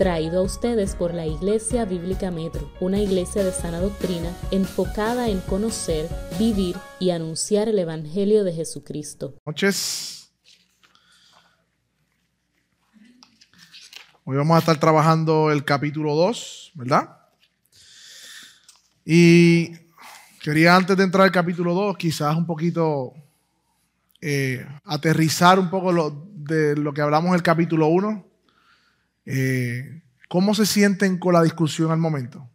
traído a ustedes por la Iglesia Bíblica Metro, una iglesia de sana doctrina enfocada en conocer, vivir y anunciar el Evangelio de Jesucristo. noches. Hoy vamos a estar trabajando el capítulo 2, ¿verdad? Y quería antes de entrar al capítulo 2, quizás un poquito eh, aterrizar un poco lo, de lo que hablamos en el capítulo 1. Eh, ¿Cómo se sienten con la discusión al momento?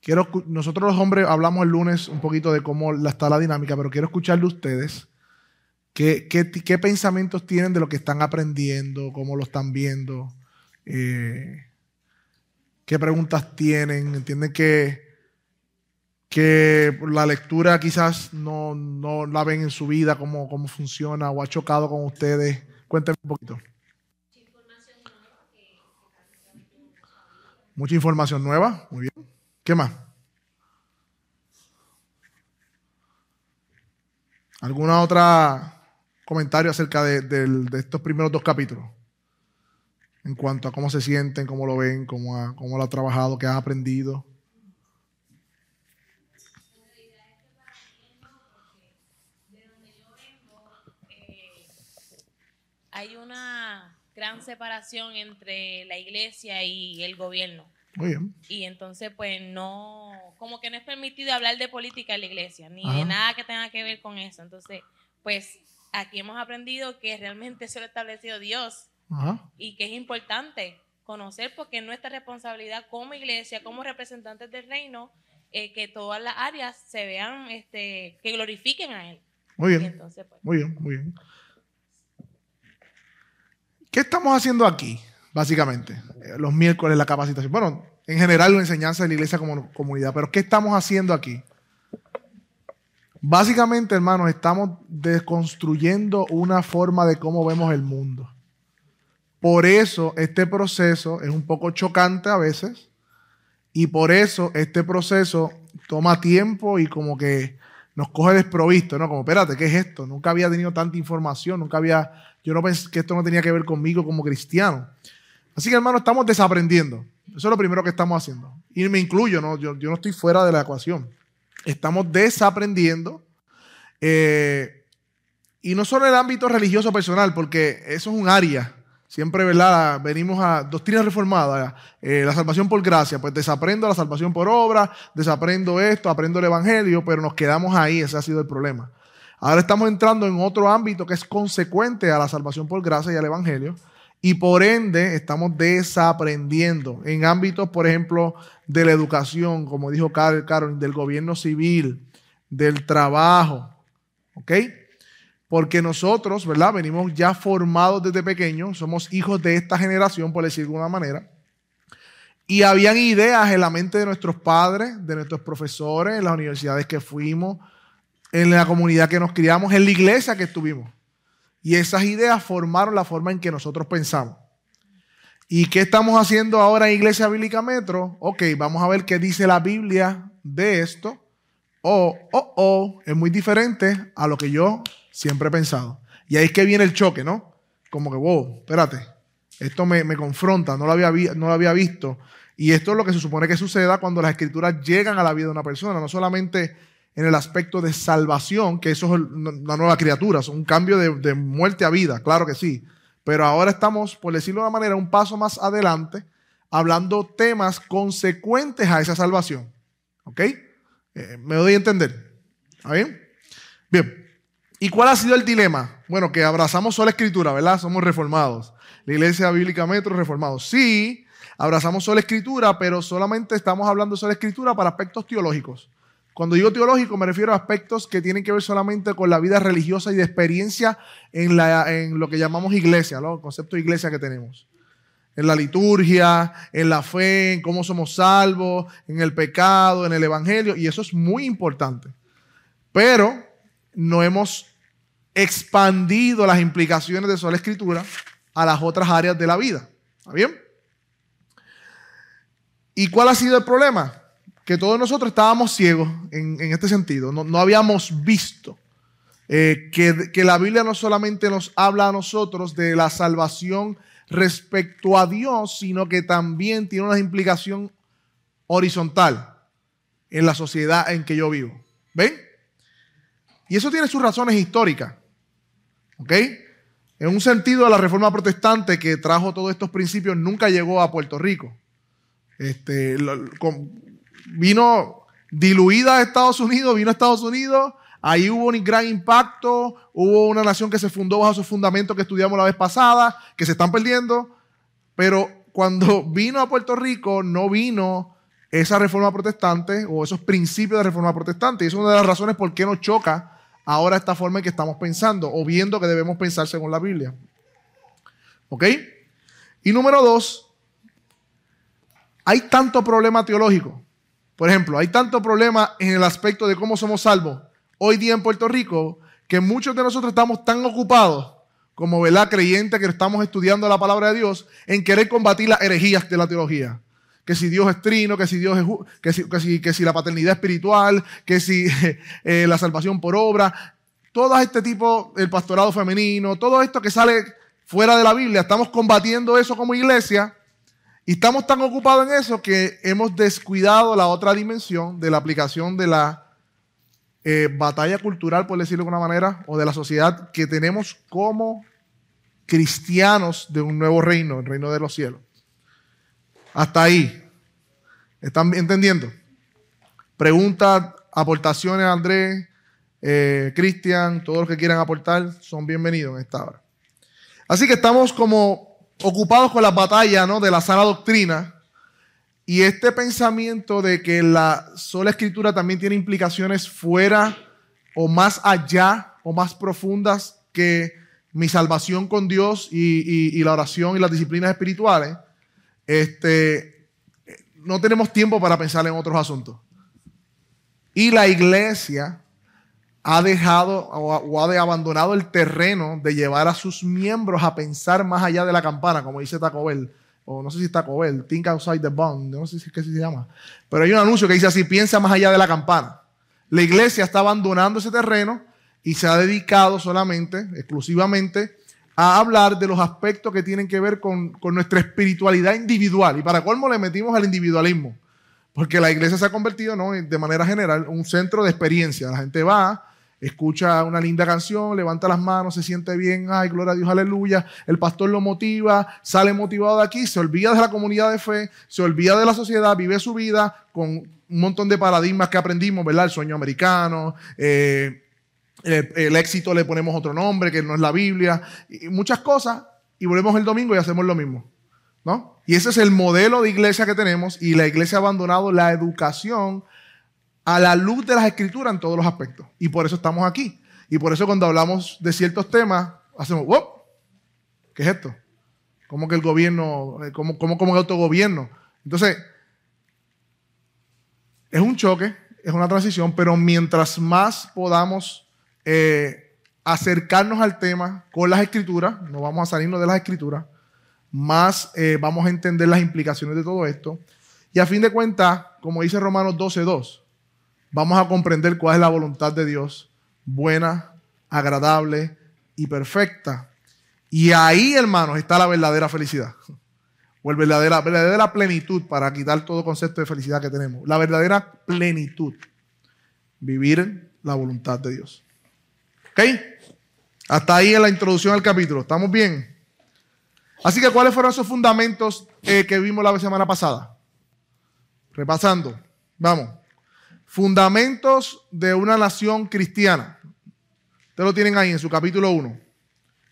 Quiero, nosotros los hombres hablamos el lunes un poquito de cómo está la dinámica, pero quiero escucharle a ustedes. ¿Qué, qué pensamientos tienen de lo que están aprendiendo? ¿Cómo lo están viendo? Eh, ¿Qué preguntas tienen? ¿Entienden que, que la lectura quizás no, no la ven en su vida, cómo, cómo funciona o ha chocado con ustedes? Cuéntenme un poquito. Mucha información nueva, muy bien. ¿Qué más? ¿Alguna otra comentario acerca de, de estos primeros dos capítulos? En cuanto a cómo se sienten, cómo lo ven, cómo, cómo lo ha trabajado, qué ha aprendido. hay una gran separación entre la iglesia y el gobierno. Muy bien. Y entonces, pues no, como que no es permitido hablar de política en la iglesia, ni Ajá. de nada que tenga que ver con eso. Entonces, pues aquí hemos aprendido que realmente eso lo ha establecido Dios Ajá. y que es importante conocer porque es nuestra responsabilidad como iglesia, como representantes del reino, eh, que todas las áreas se vean, este, que glorifiquen a Él. Muy bien. entonces, pues, Muy bien, muy bien. ¿Qué estamos haciendo aquí, básicamente? Eh, Los miércoles, la capacitación. Bueno, en general la enseñanza de la iglesia como comunidad, pero ¿qué estamos haciendo aquí? Básicamente, hermanos, estamos desconstruyendo una forma de cómo vemos el mundo. Por eso este proceso es un poco chocante a veces y por eso este proceso toma tiempo y como que nos coge desprovisto, ¿no? Como, espérate, ¿qué es esto? Nunca había tenido tanta información, nunca había, yo no pensé que esto no tenía que ver conmigo como cristiano. Así que, hermano, estamos desaprendiendo. Eso es lo primero que estamos haciendo. Y me incluyo, ¿no? Yo, yo no estoy fuera de la ecuación. Estamos desaprendiendo. eh, y no solo en el ámbito religioso personal, porque eso es un área. Siempre, ¿verdad? Venimos a doctrina reformada, eh, la salvación por gracia. Pues desaprendo la salvación por obra, desaprendo esto, aprendo el evangelio, pero nos quedamos ahí. Ese ha sido el problema. Ahora estamos entrando en otro ámbito que es consecuente a la salvación por gracia y al evangelio. Y por ende estamos desaprendiendo en ámbitos, por ejemplo, de la educación, como dijo Carol, Carol, del gobierno civil, del trabajo. ¿Ok? Porque nosotros, ¿verdad? Venimos ya formados desde pequeños, somos hijos de esta generación, por decir de alguna manera. Y habían ideas en la mente de nuestros padres, de nuestros profesores, en las universidades que fuimos, en la comunidad que nos criamos, en la iglesia que estuvimos. Y esas ideas formaron la forma en que nosotros pensamos. ¿Y qué estamos haciendo ahora en Iglesia Bíblica Metro? Ok, vamos a ver qué dice la Biblia de esto. O, oh, oh, es muy diferente a lo que yo siempre he pensado. Y ahí es que viene el choque, ¿no? Como que, wow, espérate, esto me, me confronta, no lo, había no lo había visto. Y esto es lo que se supone que suceda cuando las escrituras llegan a la vida de una persona, no solamente en el aspecto de salvación, que eso es una nueva criatura, es un cambio de, de muerte a vida, claro que sí. Pero ahora estamos, por decirlo de una manera, un paso más adelante, hablando temas consecuentes a esa salvación. ¿Ok? Eh, ¿Me doy a entender? ¿Está bien? Bien. ¿Y cuál ha sido el dilema? Bueno, que abrazamos sola escritura, ¿verdad? Somos reformados. La Iglesia Bíblica Metro, reformados. Sí, abrazamos sola escritura, pero solamente estamos hablando sola escritura para aspectos teológicos. Cuando digo teológico me refiero a aspectos que tienen que ver solamente con la vida religiosa y de experiencia en, lo que llamamos iglesia, ¿no? el concepto de iglesia que tenemos. En la liturgia, en la fe, en cómo somos salvos, en el pecado, en el evangelio, y eso es muy importante. Pero no hemos expandido las implicaciones de sola escritura a las otras áreas de la vida. ¿Está bien? ¿Y cuál ha sido el problema? Que todos nosotros estábamos ciegos en, este sentido. No, habíamos visto eh, que, que la Biblia no solamente nos habla a nosotros de la salvación respecto a Dios, sino que también tiene una implicación horizontal en la sociedad en que yo vivo. ¿Ven? Y eso tiene sus razones históricas. ¿Ok? En un sentido, la reforma protestante que trajo todos estos principios nunca llegó a Puerto Rico. Este, vino diluida a Estados Unidos, vino a Estados Unidos, ahí hubo un gran impacto, hubo una nación que se fundó bajo esos fundamentos que estudiamos la vez pasada, que se están perdiendo, pero cuando vino a Puerto Rico no vino esa reforma protestante o esos principios de reforma protestante. Y es una de las razones por qué nos choca ahora esta forma en que estamos pensando o viendo que debemos pensar según la Biblia. ¿Ok? Y número dos, hay tanto problema teológico. Por ejemplo, hay tanto problema en el aspecto de cómo somos salvos hoy día en Puerto Rico que muchos de nosotros estamos tan ocupados como ¿verdad? creyentes que estamos estudiando la palabra de Dios en querer combatir las herejías de la teología. Que si Dios es trino, que si Dios es que si, que si, que si la paternidad espiritual, que si eh, la salvación por obra, todo este tipo, el pastorado femenino, todo esto que sale fuera de la Biblia, estamos combatiendo eso como iglesia y estamos tan ocupados en eso que hemos descuidado la otra dimensión de la aplicación de la eh, batalla cultural, por decirlo de alguna manera, o de la sociedad que tenemos como cristianos de un nuevo reino, el reino de los cielos. Hasta ahí. ¿Están entendiendo? Preguntas, aportaciones, Andrés, eh, Cristian, todos los que quieran aportar son bienvenidos en esta hora. Así que estamos como ocupados con la batalla ¿no? de la sana doctrina y este pensamiento de que la sola escritura también tiene implicaciones fuera o más allá o más profundas que mi salvación con Dios y, la oración y las disciplinas espirituales, este, no tenemos tiempo para pensar en otros asuntos. Y la iglesia ha dejado o ha abandonado el terreno de llevar a sus miembros a pensar más allá de la campana, como dice Taco Bell, o no sé si es Taco Bell, Think Outside the Bond, no sé si qué se llama, pero hay un anuncio que dice así, piensa más allá de la campana. La iglesia está abandonando ese terreno y se ha dedicado solamente, exclusivamente, a hablar de los aspectos que tienen que ver con, con nuestra espiritualidad individual. Y para colmo le metimos al individualismo, porque la iglesia se ha convertido, ¿no? de manera general, un centro de experiencia. La gente va, escucha una linda canción, levanta las manos, se siente bien, ay, gloria a Dios, aleluya. El pastor lo motiva, sale motivado de aquí, se olvida de la comunidad de fe, se olvida de la sociedad, vive su vida con un montón de paradigmas que aprendimos, ¿verdad? El sueño americano, eh, el, éxito le ponemos otro nombre que no es la Biblia, muchas cosas, y volvemos el domingo y hacemos lo mismo. ¿No? Y ese es el modelo de iglesia que tenemos y la iglesia ha abandonado la educación a la luz de las escrituras en todos los aspectos. Y por eso estamos aquí. Y por eso cuando hablamos de ciertos temas, hacemos, ¡wow! ¿Qué es esto? ¿Cómo que el gobierno, eh, cómo, cómo, cómo el autogobierno? Entonces, es un choque, es una transición, pero mientras más podamos eh, acercarnos al tema con las escrituras, no vamos a salirnos de las escrituras, más eh, vamos a entender las implicaciones de todo esto. Y a fin de cuentas, como dice Romanos 12.2, vamos a comprender cuál es la voluntad de Dios, buena, agradable y perfecta. Y ahí, hermanos, está la verdadera felicidad. O la verdadera, plenitud para quitar todo concepto de felicidad que tenemos. La verdadera plenitud. Vivir la voluntad de Dios. ¿Ok? Hasta ahí en la introducción al capítulo. ¿Estamos bien? Así que, ¿cuáles fueron esos fundamentos eh, que vimos la semana pasada? Repasando. Vamos. Fundamentos de una nación cristiana. Ustedes lo tienen ahí en su capítulo 1.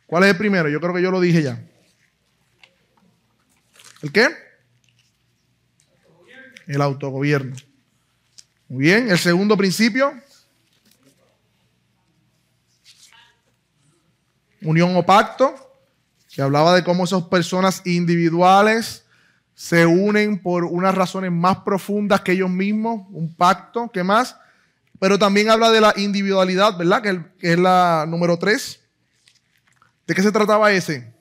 ¿Cuál es el primero? Yo creo que yo lo dije ya. ¿El qué? El autogobierno. Muy bien. El segundo principio. Unión o pacto, que hablaba de cómo esas personas individuales se unen por unas razones más profundas que ellos mismos, un pacto, ¿qué más? Pero también habla de la individualidad, ¿verdad? Que, es la número tres. ¿De qué se trataba ese?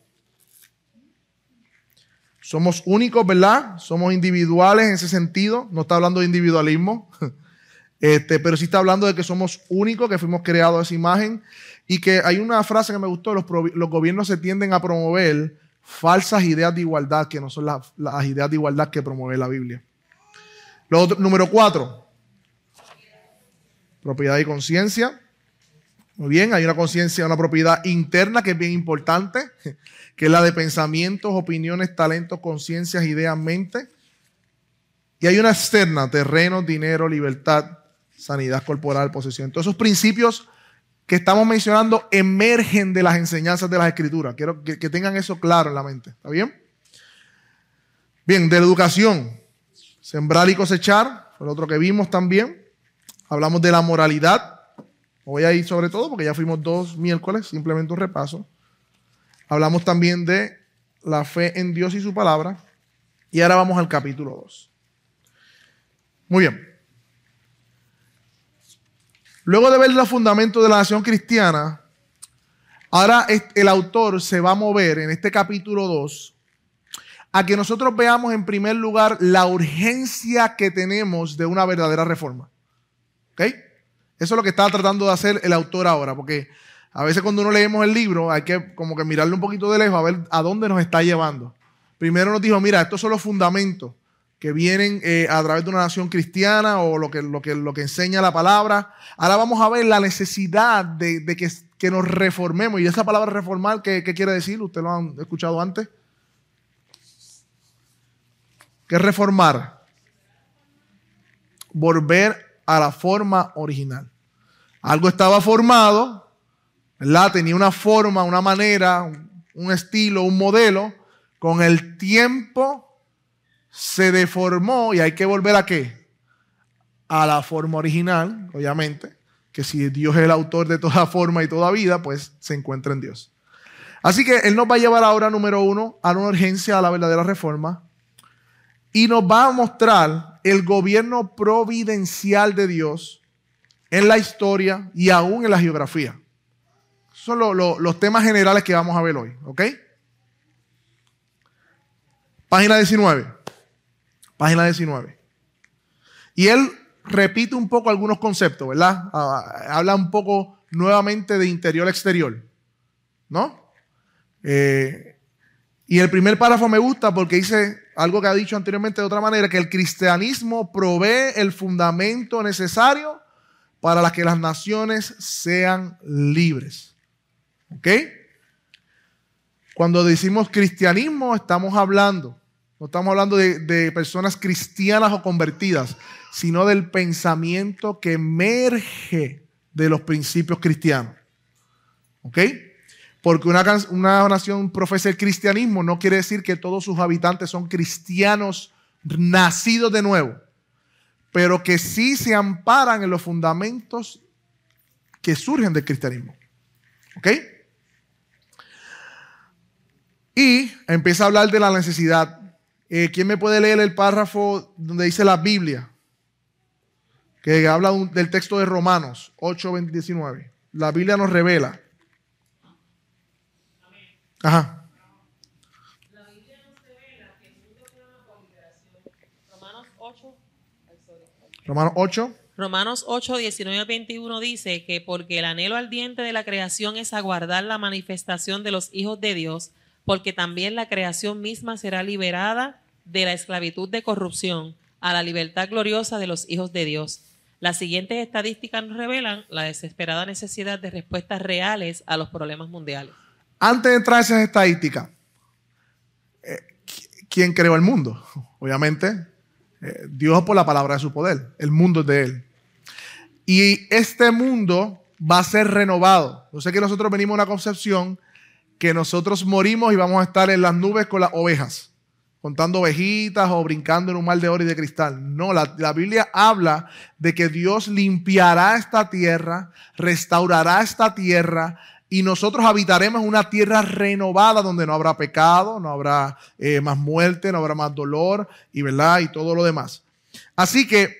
Somos únicos, ¿verdad? Somos individuales en ese sentido. No está hablando de individualismo, este, pero sí está hablando de que somos únicos, que fuimos creados a esa imagen. Y que hay una frase que me gustó, los, los gobiernos se tienden a promover falsas ideas de igualdad que no son las, ideas de igualdad que promueve la Biblia. Lo otro- número cuatro, propiedad y conciencia. Muy bien, hay una conciencia, una propiedad interna que es bien importante, que es la de pensamientos, opiniones, talentos, conciencias, ideas, mente. Y hay una externa, terreno, dinero, libertad, sanidad corporal, posesión. Todos esos principios que estamos mencionando emergen de las enseñanzas de las escrituras. Quiero que, tengan eso claro en la mente. ¿Está bien? Bien, de la educación. Sembrar y cosechar, lo otro que vimos también. Hablamos de la moralidad. Voy a ir sobre todo porque ya fuimos dos miércoles, simplemente un repaso. Hablamos también de la fe en Dios y su palabra. Y ahora vamos al capítulo 2. Muy bien. Luego de ver los fundamentos de la nación cristiana, ahora el autor se va a mover en este capítulo 2 a que nosotros veamos en primer lugar la urgencia que tenemos de una verdadera reforma. ¿Ok? Eso es lo que está tratando de hacer el autor ahora, porque a veces cuando uno leemos el libro hay que como que mirarlo un poquito de lejos a ver a dónde nos está llevando. Primero nos dijo, mira, estos son los fundamentos que vienen eh, a través de una nación cristiana o lo que, lo, que, lo que enseña la palabra. Ahora vamos a ver la necesidad de, de que, que nos reformemos. Y esa palabra reformar, ¿qué, qué quiere decir? ¿Usted lo han escuchado antes? ¿Qué es reformar? Volver a la forma original. Algo estaba formado, ¿verdad? Tenía una forma, una manera, un, un estilo, un modelo. Con el tiempo se deformó y hay que volver a qué? A la forma original, obviamente, que si Dios es el autor de toda forma y toda vida, pues se encuentra en Dios. Así que Él nos va a llevar ahora, número uno, a una urgencia a la verdadera reforma y nos va a mostrar el gobierno providencial de Dios en la historia y aún en la geografía. Son lo- lo- los temas generales que vamos a ver hoy, ¿ok? Página 19. Página 19. Y él repite un poco algunos conceptos, ¿verdad? Ah, habla un poco nuevamente de interior-exterior, ¿no? Eh, y el primer párrafo me gusta porque dice algo que ha dicho anteriormente de otra manera, que el cristianismo provee el fundamento necesario para que las naciones sean libres. ¿Ok? Cuando decimos cristianismo, estamos hablando, no estamos hablando de, personas cristianas o convertidas, sino del pensamiento que emerge de los principios cristianos. ¿Ok? Porque una, una nación profesa el cristianismo no quiere decir que todos sus habitantes son cristianos nacidos de nuevo, pero que sí se amparan en los fundamentos que surgen del cristianismo. ¿Ok? Y empieza a hablar de la necesidad. Eh, ¿Quién me puede leer el párrafo donde dice la Biblia? Que habla un- del texto de Romanos 8, 20, 19. La Biblia nos revela. Ajá. Romanos 8. Romanos 8. Romanos 8, 19 al 21 dice que porque el anhelo ardiente de la creación es aguardar la manifestación de los hijos de Dios, porque también la creación misma será liberada de la esclavitud de corrupción a la libertad gloriosa de los hijos de Dios. Las siguientes estadísticas nos revelan la desesperada necesidad de respuestas reales a los problemas mundiales. Antes de entrar a esas estadísticas, eh, ¿qui- ¿quién creó el mundo? Obviamente, eh, Dios por la palabra de su poder. El mundo es de Él. Y este mundo va a ser renovado. Yo sé que nosotros venimos a una concepción que nosotros morimos y vamos a estar en las nubes con las ovejas, contando ovejitas o brincando en un mar de oro y de cristal. No, la, la Biblia habla de que Dios limpiará esta tierra, restaurará esta tierra y nosotros habitaremos una tierra renovada donde no habrá pecado, no habrá eh, más muerte, no habrá más dolor y verdad y todo lo demás. Así que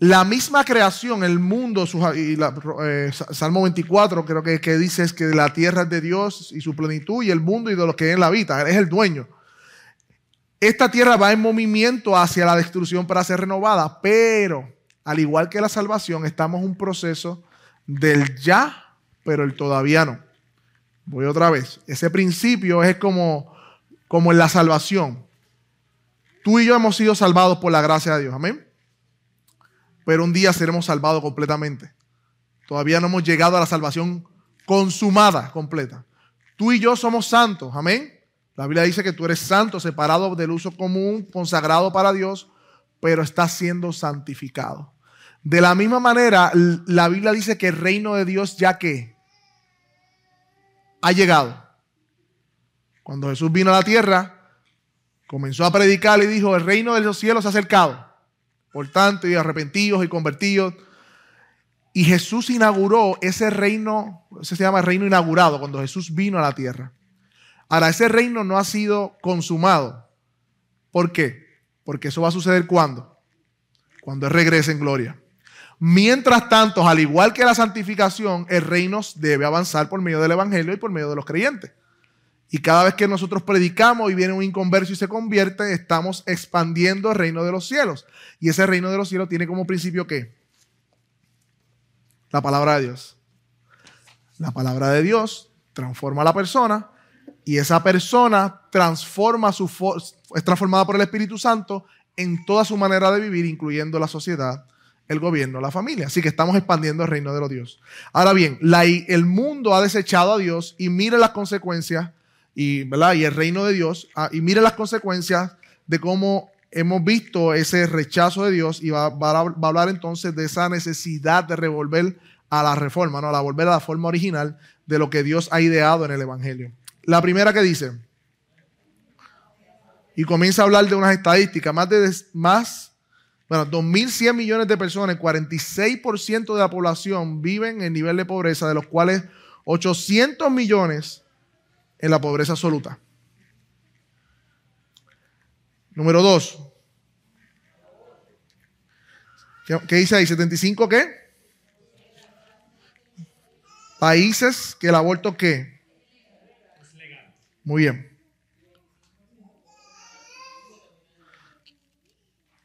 la misma creación, el mundo, y eh, Salmo 24 creo que, que dice es que la tierra es de Dios y su plenitud y el mundo y de los que en la habita, es el dueño. Esta tierra va en movimiento hacia la destrucción para ser renovada, pero al igual que la salvación, estamos en un proceso del ya, pero el todavía no. Voy otra vez. Ese principio es como como en la salvación. Tú y yo hemos sido salvados por la gracia de Dios, amén. Pero un día seremos salvados completamente. Todavía no hemos llegado a la salvación consumada, completa. Tú y yo somos santos, amén. La Biblia dice que tú eres santo, separado del uso común, consagrado para Dios, pero estás siendo santificado. De la misma manera, la Biblia dice que el reino de Dios ya que ha llegado. Cuando Jesús vino a la tierra, comenzó a predicar y dijo, el reino de los cielos se ha acercado. Por tanto, y arrepentidos y convertidos. Y Jesús inauguró ese reino, ese se llama reino inaugurado, cuando Jesús vino a la tierra. Ahora, ese reino no ha sido consumado. ¿Por qué? Porque eso va a suceder cuando? Cuando Él regrese en gloria. Mientras tanto, al igual que la santificación, el reino debe avanzar por medio del Evangelio y por medio de los creyentes. Y cada vez que nosotros predicamos y viene un inconverso y se convierte, estamos expandiendo el reino de los cielos. Y ese reino de los cielos tiene como principio qué? La palabra de Dios. La palabra de Dios transforma a la persona y esa persona transforma su es transformada por el Espíritu Santo en toda su manera de vivir, incluyendo la sociedad, el gobierno, la familia. Así que estamos expandiendo el reino de los Dios. Ahora bien, el mundo ha desechado a Dios y mire las consecuencias y, ¿verdad? y el reino de Dios ah, y mire las consecuencias de cómo hemos visto ese rechazo de Dios y va, va, a hablar entonces de esa necesidad de revolver a la reforma, ¿no? a volver a la forma original de lo que Dios ha ideado en el Evangelio. La primera que dice, y comienza a hablar de unas estadísticas, más de más, bueno, 2.100 millones de personas, 46% de la población viven en nivel de pobreza, de los cuales 800 millones en la pobreza absoluta. Número dos. ¿Qué, dice ahí? ¿75 qué? Países que el aborto qué? Muy bien.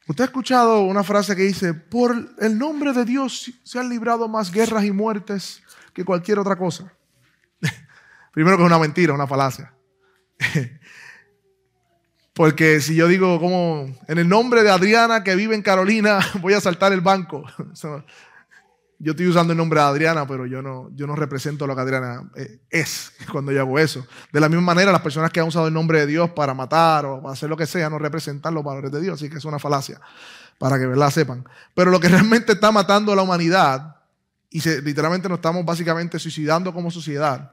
Usted ha escuchado una frase que dice, por el nombre de Dios se han librado más guerras y muertes que cualquier otra cosa. Primero que es una mentira, una falacia. Porque si yo digo como en el nombre de Adriana que vive en Carolina, voy a saltar el banco. Yo estoy usando el nombre de Adriana, pero yo no, yo no represento lo que Adriana eh, es cuando yo hago eso. De la misma manera, las personas que han usado el nombre de Dios para matar o para hacer lo que sea no representan los valores de Dios, así que es una falacia, para que la sepan. Pero lo que realmente está matando a la humanidad, y literalmente nos estamos básicamente suicidando como sociedad,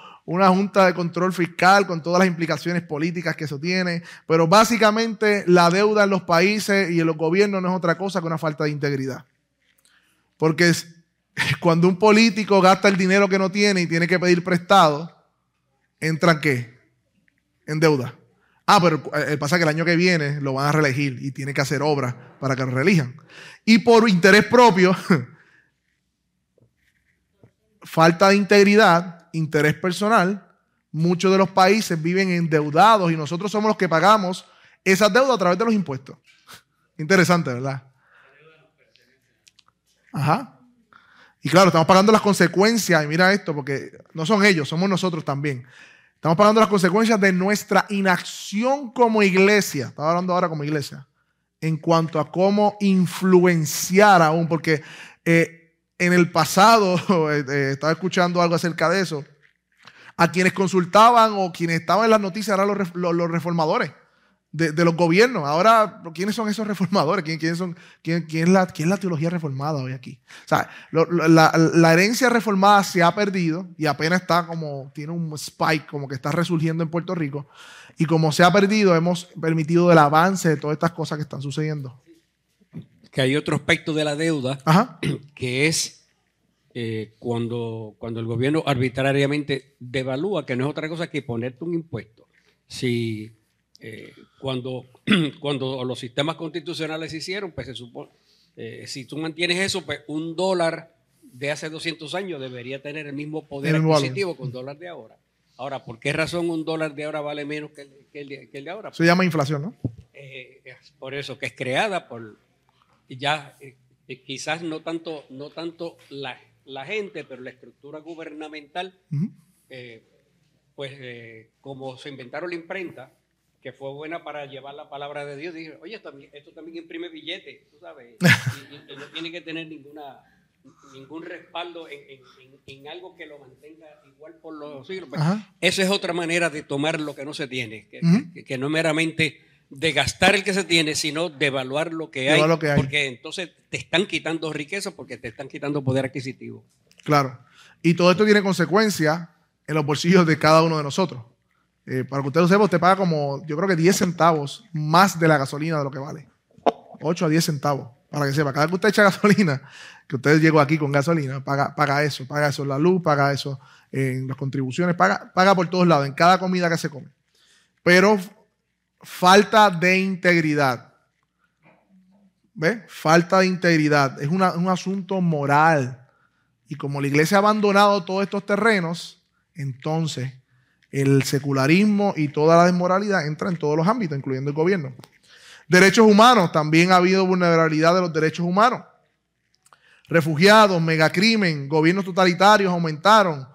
una junta de control fiscal con todas las implicaciones políticas que eso tiene. Pero básicamente la deuda en los países y en los gobiernos no es otra cosa que una falta de integridad. Porque es, cuando un político gasta el dinero que no tiene y tiene que pedir prestado, ¿entra en qué? En deuda. Ah, pero el pasa que el año que viene lo van a reelegir y tiene que hacer obras para que lo reelijan. Y por interés propio, falta de integridad, interés personal, muchos de los países viven endeudados y nosotros somos los que pagamos esas deudas a través de los impuestos. Interesante, ¿verdad? Ajá. Y claro, estamos pagando las consecuencias, y mira esto, porque no son ellos, somos nosotros también. Estamos pagando las consecuencias de nuestra inacción como iglesia. Estaba hablando ahora como iglesia. En cuanto a cómo influenciar aún, porque eh, en el pasado, eh, eh, estaba escuchando algo acerca de eso, a quienes consultaban o quienes estaban en las noticias eran los reformadores de, los gobiernos. Ahora, ¿quiénes son esos reformadores? ¿Quién, es la, quién, la, teología reformada hoy aquí? O sea, la, la, herencia reformada se ha perdido y apenas está como, tiene un spike, como que está resurgiendo en Puerto Rico. Y como se ha perdido, hemos permitido el avance de todas estas cosas que están sucediendo. Que hay otro aspecto de la deuda, que es eh, cuando, cuando el gobierno arbitrariamente devalúa, que no es otra cosa que ponerte un impuesto. Si eh, cuando, cuando los sistemas constitucionales se hicieron, pues se supone, eh, si tú mantienes eso, pues un dólar de hace 200 años debería tener el mismo poder adquisitivo que un dólar de ahora. Ahora, ¿por qué razón un dólar de ahora vale menos que el, de, ahora? Se llama inflación, ¿no? Por eso, que es creada por ya quizás no tanto, no tanto la, gente, pero la estructura gubernamental, pues como se inventaron la imprenta, que fue buena para llevar la palabra de Dios. Dije, oye, esto también, imprime billetes, tú sabes, y, no tiene que tener ninguna ningún respaldo en, algo que lo mantenga igual por los siglos. Pues, esa es otra manera de tomar lo que no se tiene, que, no es meramente de gastar el que se tiene, sino de evaluar lo que, hay, porque entonces te están quitando riqueza porque te están quitando poder adquisitivo. Claro. Y todo esto tiene consecuencias en los bolsillos de cada uno de nosotros. Eh, para que usted lo sepa, usted paga como, yo creo que 10 centavos más de la gasolina de lo que vale. 8 a 10 centavos. Para que sepa, cada vez que usted echa gasolina, que usted llegó aquí con gasolina, paga, paga eso, paga eso en la luz, paga eso en las contribuciones, paga, paga por todos lados, en cada comida que se come. Pero falta de integridad. ¿Ve? Falta de integridad. Es un asunto moral. Y como la iglesia ha abandonado todos estos terrenos, entonces el secularismo y toda la desmoralidad entra en todos los ámbitos, incluyendo el gobierno. Derechos humanos, también ha habido vulnerabilidad de los derechos humanos. Refugiados, megacrimen, gobiernos totalitarios aumentaron.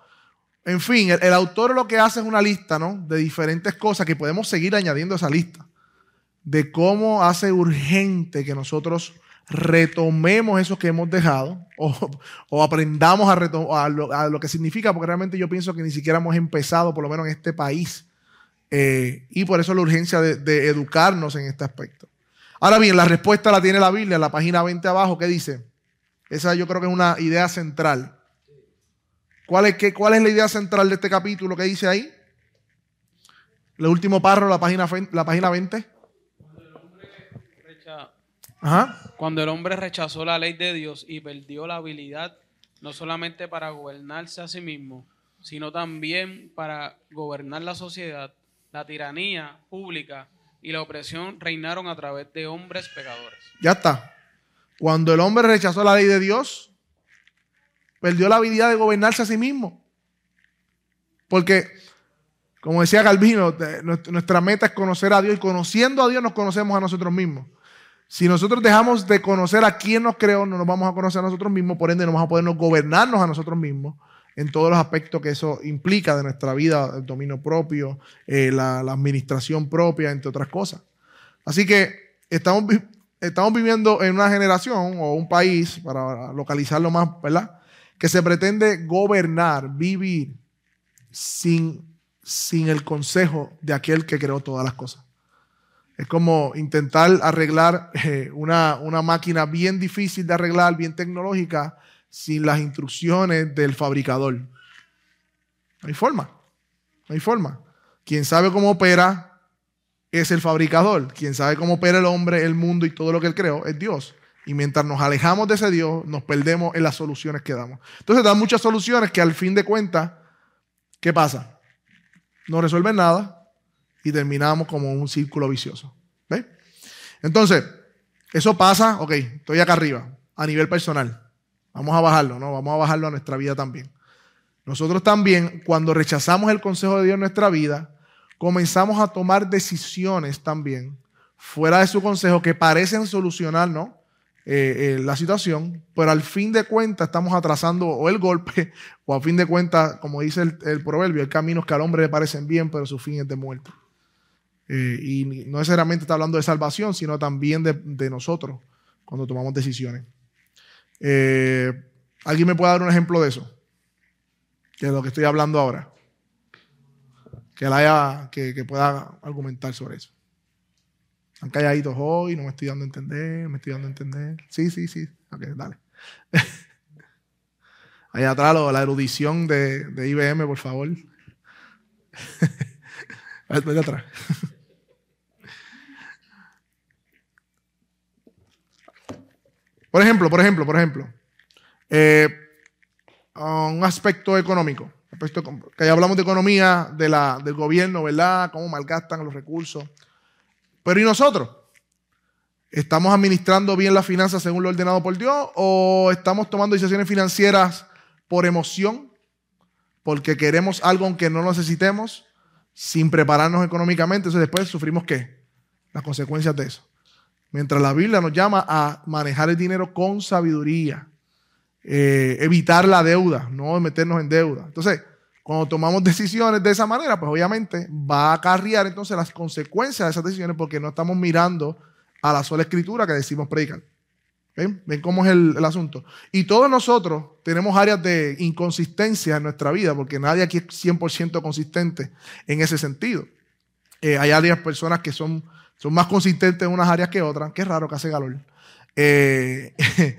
En fin, el, autor lo que hace es una lista ¿no? de diferentes cosas que podemos seguir añadiendo a esa lista, de cómo hace urgente que nosotros retomemos eso que hemos dejado o, aprendamos a, a, lo, que significa, porque realmente yo pienso que ni siquiera hemos empezado, por lo menos en este país, eh, y por eso la urgencia de, educarnos en este aspecto. Ahora bien, la respuesta la tiene la Biblia, en la página 20 abajo, ¿qué dice? Esa yo creo que es una idea central. ¿Cuál es, qué, ¿Cuál es la idea central de este capítulo que dice ahí? El último párrafo, la página, la página 20. Cuando el hombre rechazó la ley de Dios y perdió la habilidad no solamente para gobernarse a sí mismo, sino también para gobernar la sociedad, la tiranía pública y la opresión reinaron a través de hombres pecadores. Ya está. Cuando el hombre rechazó la ley de Dios, perdió la habilidad de gobernarse a sí mismo. Porque, como decía Calvino, nuestra meta es conocer a Dios y conociendo a Dios nos conocemos a nosotros mismos. Si nosotros dejamos de conocer a quién nos creó, no nos vamos a conocer a nosotros mismos, por ende no vamos a podernos gobernarnos a nosotros mismos en todos los aspectos que eso implica de nuestra vida, el dominio propio, eh, la, administración propia, entre otras cosas. Así que estamos, estamos viviendo en una generación o un país, para localizarlo más, ¿verdad? Que se pretende gobernar, vivir sin, sin el consejo de aquel que creó todas las cosas. Es como intentar arreglar eh, una, máquina bien difícil de arreglar, bien tecnológica, sin las instrucciones del fabricador. No hay forma. No hay forma. Quien sabe cómo opera es el fabricador. Quien sabe cómo opera el hombre, el mundo y todo lo que él creó es Dios. Y mientras nos alejamos de ese Dios, nos perdemos en las soluciones que damos. Entonces dan muchas soluciones que al fin de cuentas, ¿qué pasa? No resuelven nada, y terminamos como un círculo vicioso. ¿Ve? Entonces, eso pasa, ok, estoy acá arriba, a nivel personal. Vamos a bajarlo, ¿no? Vamos a bajarlo a nuestra vida también. Nosotros también, cuando rechazamos el consejo de Dios en nuestra vida, comenzamos a tomar decisiones también fuera de su consejo que parecen solucionar ¿no? Eh, eh, la situación, pero al fin de cuentas estamos atrasando o el golpe, o a fin de cuentas, como dice el, el proverbio, hay caminos que al hombre le parecen bien, pero su fin es de muerte. Eh, y no necesariamente está hablando de salvación, sino también de, nosotros cuando tomamos decisiones. ¿Alguien me puede dar un ejemplo de eso? Es lo que estoy hablando ahora. Que, haya, que, pueda argumentar sobre eso. Están calladitos hoy, no me estoy dando a entender, me estoy dando a entender. Sí, sí, sí. Ok, dale. Ahí atrás la erudición de, de IBM, por favor. Ahí atrás. Por ejemplo, por ejemplo, por ejemplo, eh, un aspecto económico, que ya hablamos de economía de la, del gobierno, ¿verdad? Cómo malgastan los recursos. Pero ¿y nosotros? ¿Estamos administrando bien las finanzas según lo ordenado por Dios o estamos tomando decisiones financieras por emoción? Porque queremos algo aunque no lo necesitemos, sin prepararnos económicamente. Entonces después sufrimos qué? Las consecuencias de eso. Mientras la Biblia nos llama a manejar el dinero con sabiduría, eh, evitar la deuda, no meternos en deuda. Entonces, cuando tomamos decisiones de esa manera, pues obviamente va a acarrear entonces las consecuencias de esas decisiones porque no estamos mirando a la sola escritura que decimos predicar. ¿Ven? ¿Ven cómo es el, asunto? Y todos nosotros tenemos áreas de inconsistencia en nuestra vida, porque nadie aquí es 100% consistente en ese sentido. Eh, hay áreas, personas que son, son más consistentes en unas áreas que otras. Qué raro que hace calor. Eh,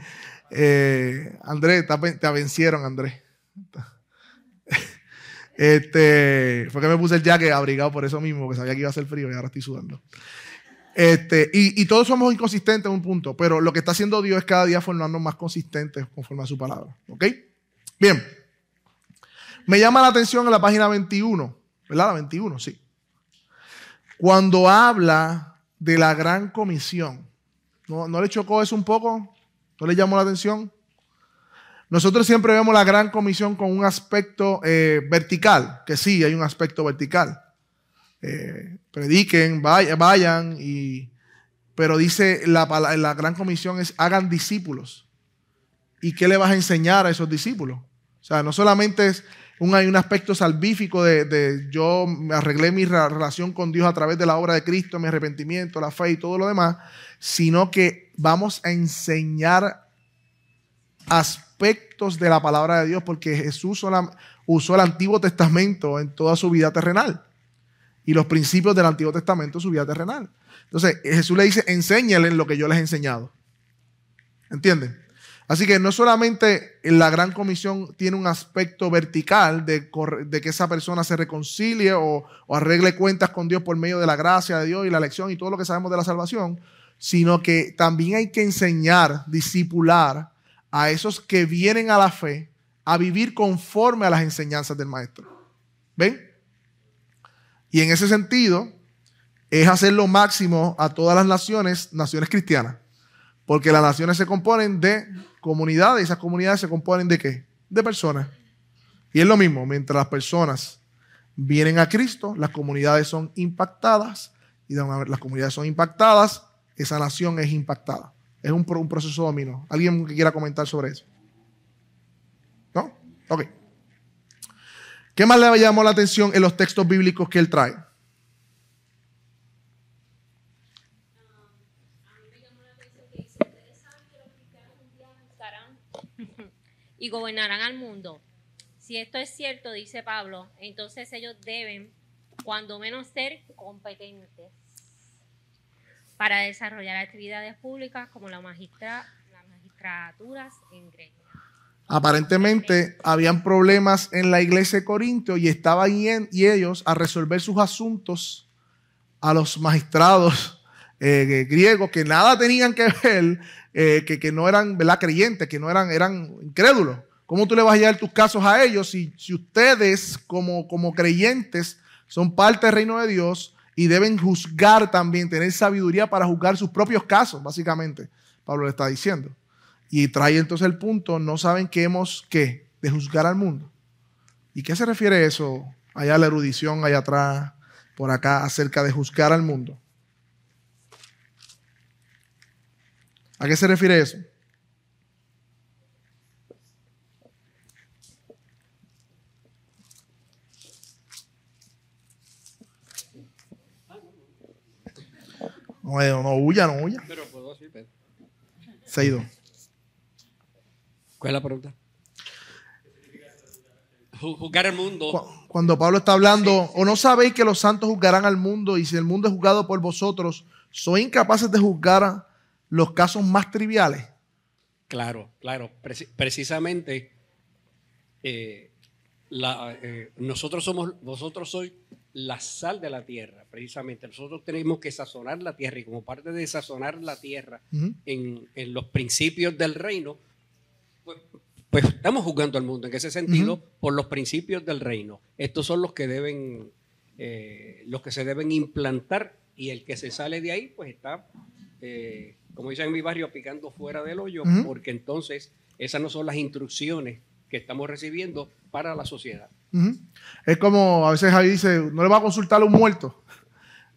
eh, Andrés, te vencieron, Andrés. Este, fue que me puse el jacket abrigado por eso mismo, porque sabía que iba a ser frío y ahora estoy sudando. Este, y, todos somos inconsistentes en un punto, pero lo que está haciendo Dios es cada día formarnos más consistentes conforme a su palabra. ¿Ok? Bien. Me llama la atención en la página 21, ¿verdad? La 21, sí. Cuando habla de la gran comisión. ¿No, ¿No le chocó eso un poco? ¿No le llamó la atención? Nosotros siempre vemos la gran comisión con un aspecto eh, vertical, que sí, hay un aspecto vertical. Eh, prediquen, vayan, y, pero dice la, la gran comisión es hagan discípulos. ¿Y qué le vas a enseñar a esos discípulos? O sea, no solamente es un, hay un aspecto salvífico de, de yo arreglé mi relación con Dios a través de la obra de Cristo, mi arrepentimiento, la fe y todo lo demás, sino que vamos a enseñar aspectos de la palabra de Dios, porque Jesús usó el Antiguo Testamento en toda su vida terrenal. Y los principios del Antiguo Testamento en su vida terrenal. Entonces, Jesús le dice, enséñales lo que yo les he enseñado. ¿Entienden? Así que no solamente la gran comisión tiene un aspecto vertical de, que esa persona se reconcilie o, o, arregle cuentas con Dios por medio de la gracia de Dios y la elección y todo lo que sabemos de la salvación, sino que también hay que enseñar, discipular a esos que vienen a la fe a vivir conforme a las enseñanzas del maestro. ¿Ven? Y en ese sentido es hacer lo máximo a todas las naciones, naciones cristianas. Porque las naciones se componen de comunidades esas comunidades se componen de qué? De personas. Y es lo mismo, mientras las personas vienen a Cristo, las comunidades son impactadas y las comunidades son impactadas, esa nación es impactada. Es un, un proceso dominó. ¿Alguien que quiera comentar sobre eso? ¿No? Ok. ¿Qué más le llamó la atención en los textos bíblicos que él trae? y gobernarán al mundo. Si esto es cierto, dice Pablo, entonces ellos deben, cuando menos, ser competentes para desarrollar actividades públicas como la magistra, magistraturas en Grecia. Aparentemente habían problemas en la iglesia de Corinto y estaban y ellos a resolver sus asuntos a los magistrados eh, griegos que nada tenían que ver, eh, que, no eran creyentes, que no eran, eran incrédulos. ¿Cómo tú le vas a llevar tus casos a ellos si, si ustedes como, como creyentes son parte del reino de Dios y deben juzgar también, tener sabiduría para juzgar sus propios casos, básicamente. Pablo le está diciendo. Y trae entonces el punto, no saben que hemos, ¿qué? De juzgar al mundo. ¿Y qué se refiere eso? Allá la erudición, allá atrás, por acá, acerca de juzgar al mundo. ¿A qué se refiere eso? No, eh, no huya, no huya. Pero puedo así, Pedro. Se ha ido. ¿Cuál es la pregunta? Juzgar al mundo. Cuando Pablo está hablando, o no sabéis que los santos juzgarán al mundo y si el mundo es juzgado por vosotros, ¿sois incapaces de juzgar los casos más triviales? Claro, claro. precisamente eh, eh, nosotros somos, vosotros sois la sal de la tierra, precisamente. Nosotros tenemos que sazonar la tierra y como parte de sazonar la tierra en, los principios del reino, pues, pues, estamos jugando al mundo en ese sentido por los principios del reino. Estos son los que deben, eh, los que se deben implantar Y el que se sale de ahí, pues está, eh, como dicen en mi barrio, picando fuera del hoyo, porque entonces esas no son las instrucciones que estamos recibiendo para la sociedad. Es como a veces Javi dice, no le va a consultar a un muerto.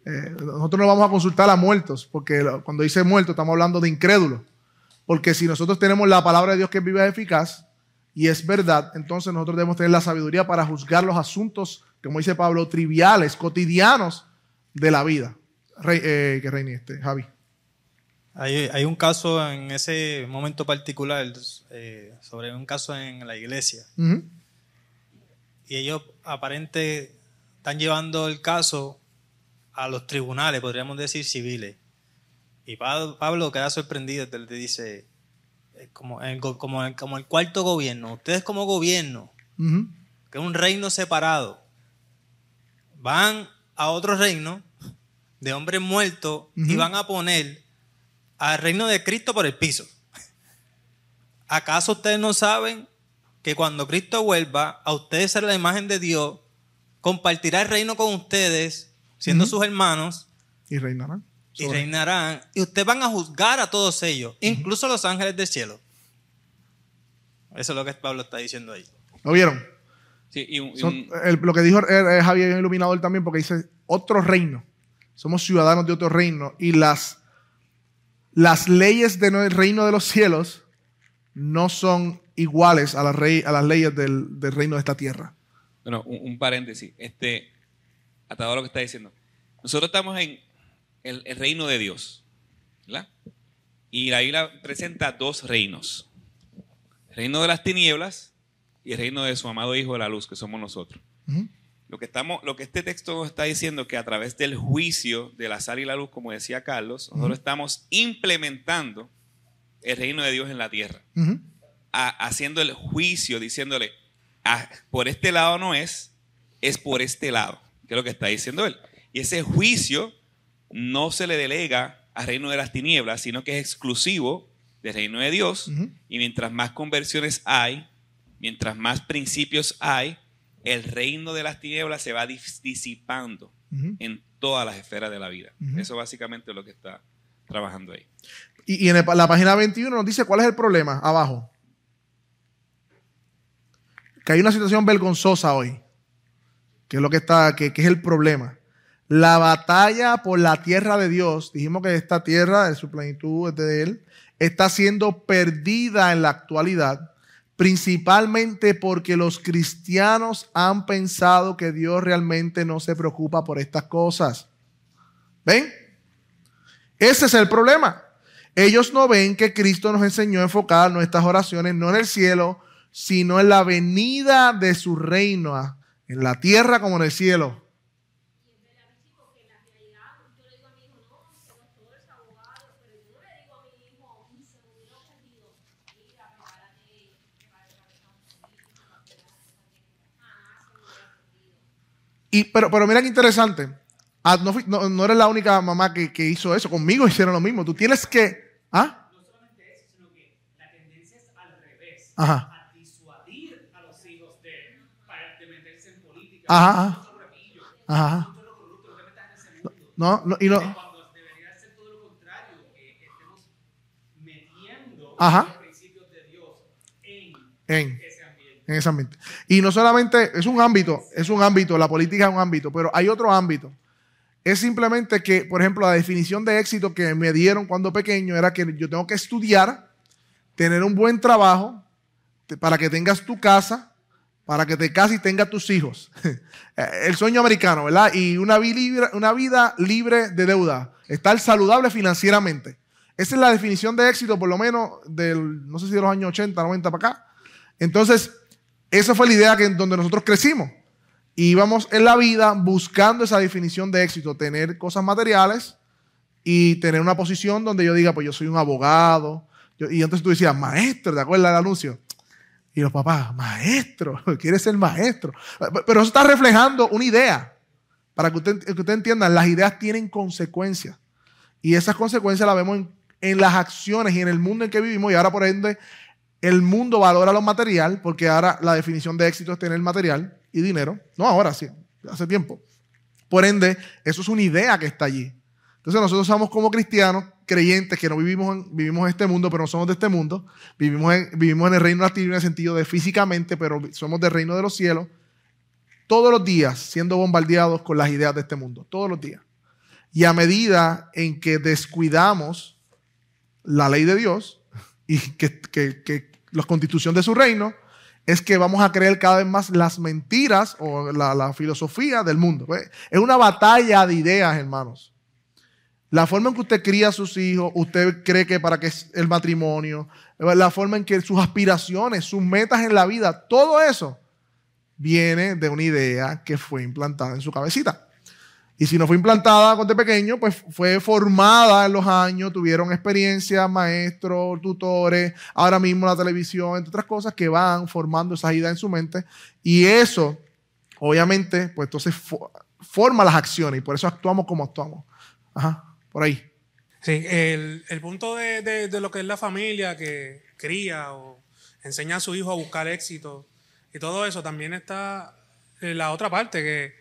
Eh, nosotros no vamos a consultar a muertos, porque cuando dice muerto estamos hablando de incrédulos. Porque si nosotros tenemos la palabra de Dios que es viva y eficaz y es verdad, entonces nosotros debemos tener la sabiduría para juzgar los asuntos, como dice Pablo, triviales, cotidianos de la vida. Rey- eh, que reine este, Javi. Hay, hay un caso en ese momento particular, eh, sobre un caso en la iglesia. Y ellos aparente están llevando el caso a los tribunales, podríamos decir civiles. Y Pablo, Pablo queda sorprendido, le dice, eh, como el, como, el, como el cuarto gobierno, ustedes como gobierno, que es un reino separado, van a otro reino de hombres muertos y van a poner al reino de Cristo por el piso. ¿Acaso ustedes no saben que cuando Cristo vuelva, a ustedes será la imagen de Dios, compartirá el reino con ustedes, siendo sus hermanos, Y reinarán. y Sobre- reinarán, y ustedes van a juzgar a todos ellos, incluso a los ángeles del cielo? Eso es lo que Pablo está diciendo ahí. ¿Lo vieron? Sí, y un- y Son- un- el- lo que dijo eh, eh, Javier iluminador también porque dice otro reino. Somos ciudadanos de otro reino y las, las leyes del reino de los cielos no son iguales a las, rey- a las leyes del, del reino de esta tierra. Bueno, un, un paréntesis. Este, atado a lo que está diciendo. Nosotros estamos en el, el reino de Dios. ¿verdad? Y la Biblia presenta dos reinos. El reino de las tinieblas y el reino de su amado Hijo de la Luz, que somos nosotros. Lo que, estamos, lo que este texto está diciendo que a través del juicio de la sal y la luz, como decía Carlos, nosotros estamos implementando el reino de Dios en la tierra. Ujú. A- haciendo el juicio, diciéndole, "Ah, por este lado no es, es por este lado, que es lo que está diciendo él. Y ese juicio no se le delega al reino de las tinieblas, sino que es exclusivo del reino de Dios. Y mientras más conversiones hay, mientras más principios hay, el reino de las tinieblas se va dis- disipando en todas las esferas de la vida. Ujú. Eso básicamente es lo que está trabajando ahí. Y, y en el- la página 21 nos dice cuál es el problema abajo. Que hay una situación vergonzosa hoy. Que es lo que está, que, es el problema. La batalla por la tierra de Dios, dijimos que esta tierra, en su plenitud es de Él, está siendo perdida en la actualidad, principalmente porque los cristianos han pensado que Dios realmente no se preocupa por estas cosas. ¿Ven? Ese es el problema. Ellos no ven que Cristo nos enseñó a enfocar nuestras oraciones no en el cielo, sino en la venida de su reino, en la tierra como en el cielo. Y, pero, pero mira qué interesante. Ah, no, no- no eres la única mamá que, que hizo eso. Conmigo hicieron lo mismo. Tú tienes que. ¿Ah? No solamente eso, sino que la tendencia es al revés. Ajá. A disuadir a los hijos de, para, de meterse en política. Ajá, ajá. No. No, y no. Ajá. en En, ese ambiente. Y no solamente es un ámbito, es un ámbito, la política es un ámbito, pero hay otro ámbito. Es simplemente que, por ejemplo, la definición de éxito que me dieron cuando pequeño era que yo tengo que estudiar, tener un buen trabajo, para que tengas tu casa, para que te cases y tengas tus hijos. El sueño americano, ¿verdad? Y una, vida libre de deuda. Estar saludable financieramente. Esa es la definición de éxito, por lo menos, del, no sé si de los años 80, 90 para acá. Entonces, esa fue la idea que, donde nosotros crecimos. Íbamos en la vida buscando esa definición de éxito, tener cosas materiales y tener una posición donde yo diga, pues yo soy un abogado. Y entonces tú decías, maestro, ¿te acuerdas del anuncio? Y los papás, maestro, quieres ser maestro. Pero eso está reflejando una idea. Para que usted, que usted entienda, las ideas tienen consecuencias. Y esas consecuencias las vemos en, en las acciones y en el mundo en que vivimos. Y ahora, por ende, el mundo valora lo material, porque ahora la definición de éxito es tener material y dinero. No ahora, sí, hace tiempo. Por ende, eso es una idea que está allí. Entonces nosotros somos como cristianos, creyentes, que no vivimos en, vivimos en este mundo, pero no somos de este mundo. Vivimos en, vivimos en el reino de en el sentido de físicamente, pero somos del reino de los cielos. Todos los días siendo bombardeados con las ideas de este mundo. Todos los días. Y a medida en que descuidamos la ley de Dios y que, que, que la constitución de su reino, es que vamos a creer cada vez más las mentiras o la, la filosofía del mundo. Es una batalla de ideas, hermanos. La forma en que usted cría a sus hijos, usted cree que para que es el matrimonio, la forma en que sus aspiraciones, sus metas en la vida, todo eso viene de una idea que fue implantada en su cabecita. Y si no fue implantada cuando pequeño, pues fue formada en los años, tuvieron experiencias, maestros, tutores, ahora mismo la televisión, entre otras cosas que van formando esas ideas en su mente. Y eso, obviamente, pues entonces fo- forma las acciones y por eso actuamos como actuamos. Ajá, por ahí. Sí, el, el punto de, de- de lo que es la familia que cría o enseña a su hijo a buscar éxito y todo eso, también está en la otra parte, que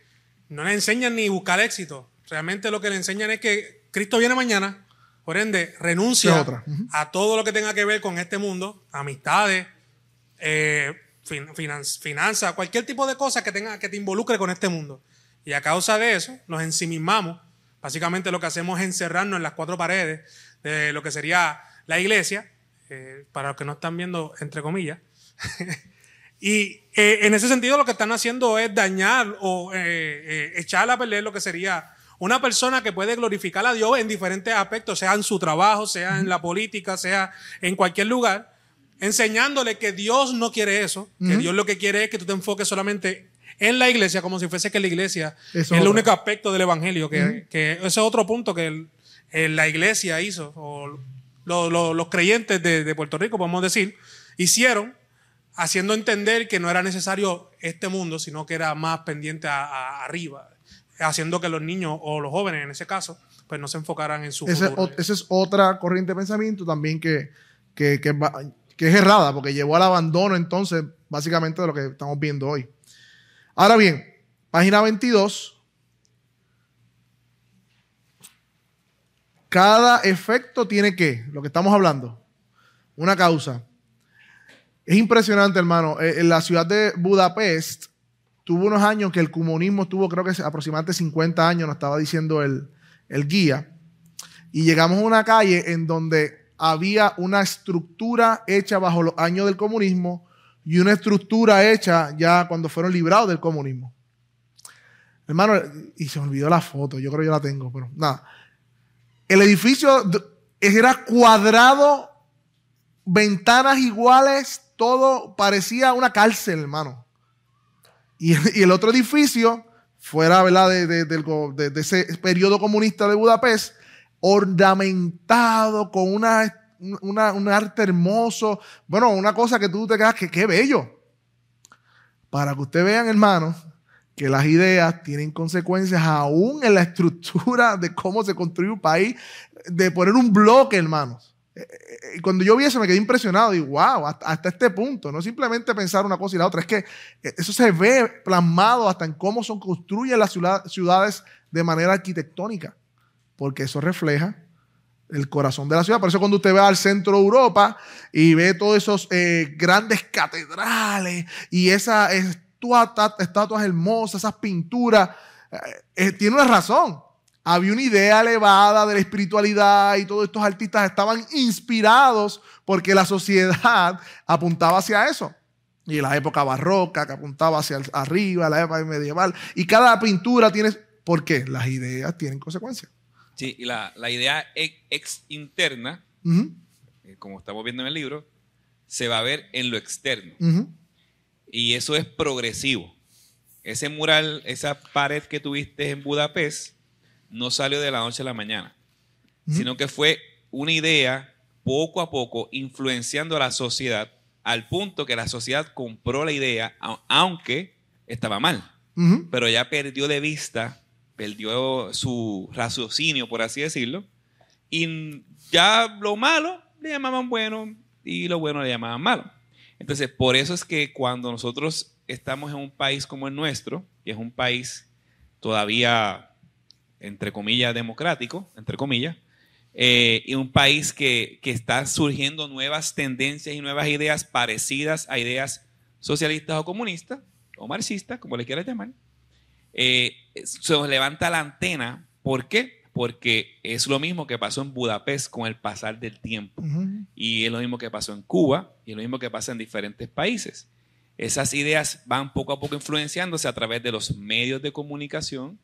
no le enseñan ni buscar éxito. Realmente lo que le enseñan es que Cristo viene mañana, por ende, renuncia otra. A todo lo que tenga que ver con este mundo, amistades, eh, fin- finan- finanzas, cualquier tipo de cosa que, tenga, que te involucre con este mundo. Y a causa de eso, nos ensimismamos. Básicamente lo que hacemos es encerrarnos en las cuatro paredes de lo que sería la iglesia, eh, para los que no están viendo, entre comillas. y eh, en ese sentido lo que están haciendo es dañar o eh, echar a perder lo que sería una persona que puede glorificar a Dios en diferentes aspectos, sea en su trabajo, sea en la política, sea en cualquier lugar, enseñándole que Dios no quiere eso, que. Dios lo que quiere es que tú te enfoques solamente en la iglesia, como si fuese que la iglesia Eso es el único aspecto del evangelio, que, ese es otro punto que el- el- la iglesia hizo, o lo- lo- los creyentes de, de Puerto Rico, podemos decir, hicieron, haciendo entender que no era necesario este mundo, sino que era más pendiente a, a- arriba, haciendo que los niños o los jóvenes en ese caso, pues no se enfocaran en su Esa es, futuro. esa es otra corriente de pensamiento también que, que, que va- que es errada, porque llevó al abandono entonces, básicamente, de lo que estamos viendo hoy. Ahora bien, página 22. Cada efecto tiene que, lo que estamos hablando, una causa. Es impresionante, hermano. Eh, En la ciudad de Budapest tuvo unos años que el comunismo tuvo, creo que aproximadamente 50 años, nos estaba diciendo el, el guía. Y llegamos a una calle en donde había una estructura hecha bajo los años del comunismo y una estructura hecha ya cuando fueron librados del comunismo. Hermano, y se olvidó la foto, yo creo que yo la tengo, pero nada. El edificio era cuadrado, ventanas iguales, todo parecía una cárcel, hermano. Y, el otro edificio, fuera. De, de- de ese periodo comunista de Budapest, ornamentado con una, un arte hermoso. Bueno, una cosa que tú te quedas que qué bello. Para que ustedes vean, hermanos, que las ideas tienen consecuencias aún en la estructura de cómo se construye un país, de poner un bloque, hermanos. Eh, eh, cuando yo vi eso me quedé impresionado y wow, hasta, este punto, no simplemente pensar una cosa y la otra, es que eh, eso se ve plasmado hasta en cómo son construyen las ciudad- ciudades de manera arquitectónica, porque eso refleja el corazón de la ciudad. Por eso cuando usted va al centro de Europa y ve todos esos eh, grandes catedrales y esas estatuas, hermosas, esas pinturas, eh, eh, tiene una razón. Había una idea elevada de la espiritualidad y todos estos artistas estaban inspirados porque la sociedad apuntaba hacia eso. Y la época barroca que apuntaba hacia arriba, la época medieval. Y cada pintura tiene... ¿Por qué? Las ideas tienen consecuencias. Sí, y la, la idea ex, ex interna, eh, como estamos viendo en el libro, se va a ver en lo externo. Y eso es progresivo. Ese mural, esa pared que tuviste en Budapest, no salió de la noche a la mañana, sino que fue una idea poco a poco influenciando a la sociedad al punto que la sociedad compró la idea, au- aunque estaba mal, pero ya perdió de vista, perdió su raciocinio, por así decirlo, y ya lo malo le llamaban bueno y lo bueno le llamaban malo. Entonces, por eso es que cuando nosotros estamos en un país como el nuestro, que es un país todavía entre comillas, democrático, entre comillas, eh, y un país que, que está surgiendo nuevas tendencias y nuevas ideas parecidas a ideas socialistas o comunistas, o marxistas, como le quieras llamar, eh, se nos levanta la antena. ¿Por qué? Porque es lo mismo que pasó en Budapest con el pasar del tiempo. Y es lo mismo que pasó en Cuba y es lo mismo que pasa en diferentes países. Esas ideas van poco a poco influenciándose a través de los medios de comunicación,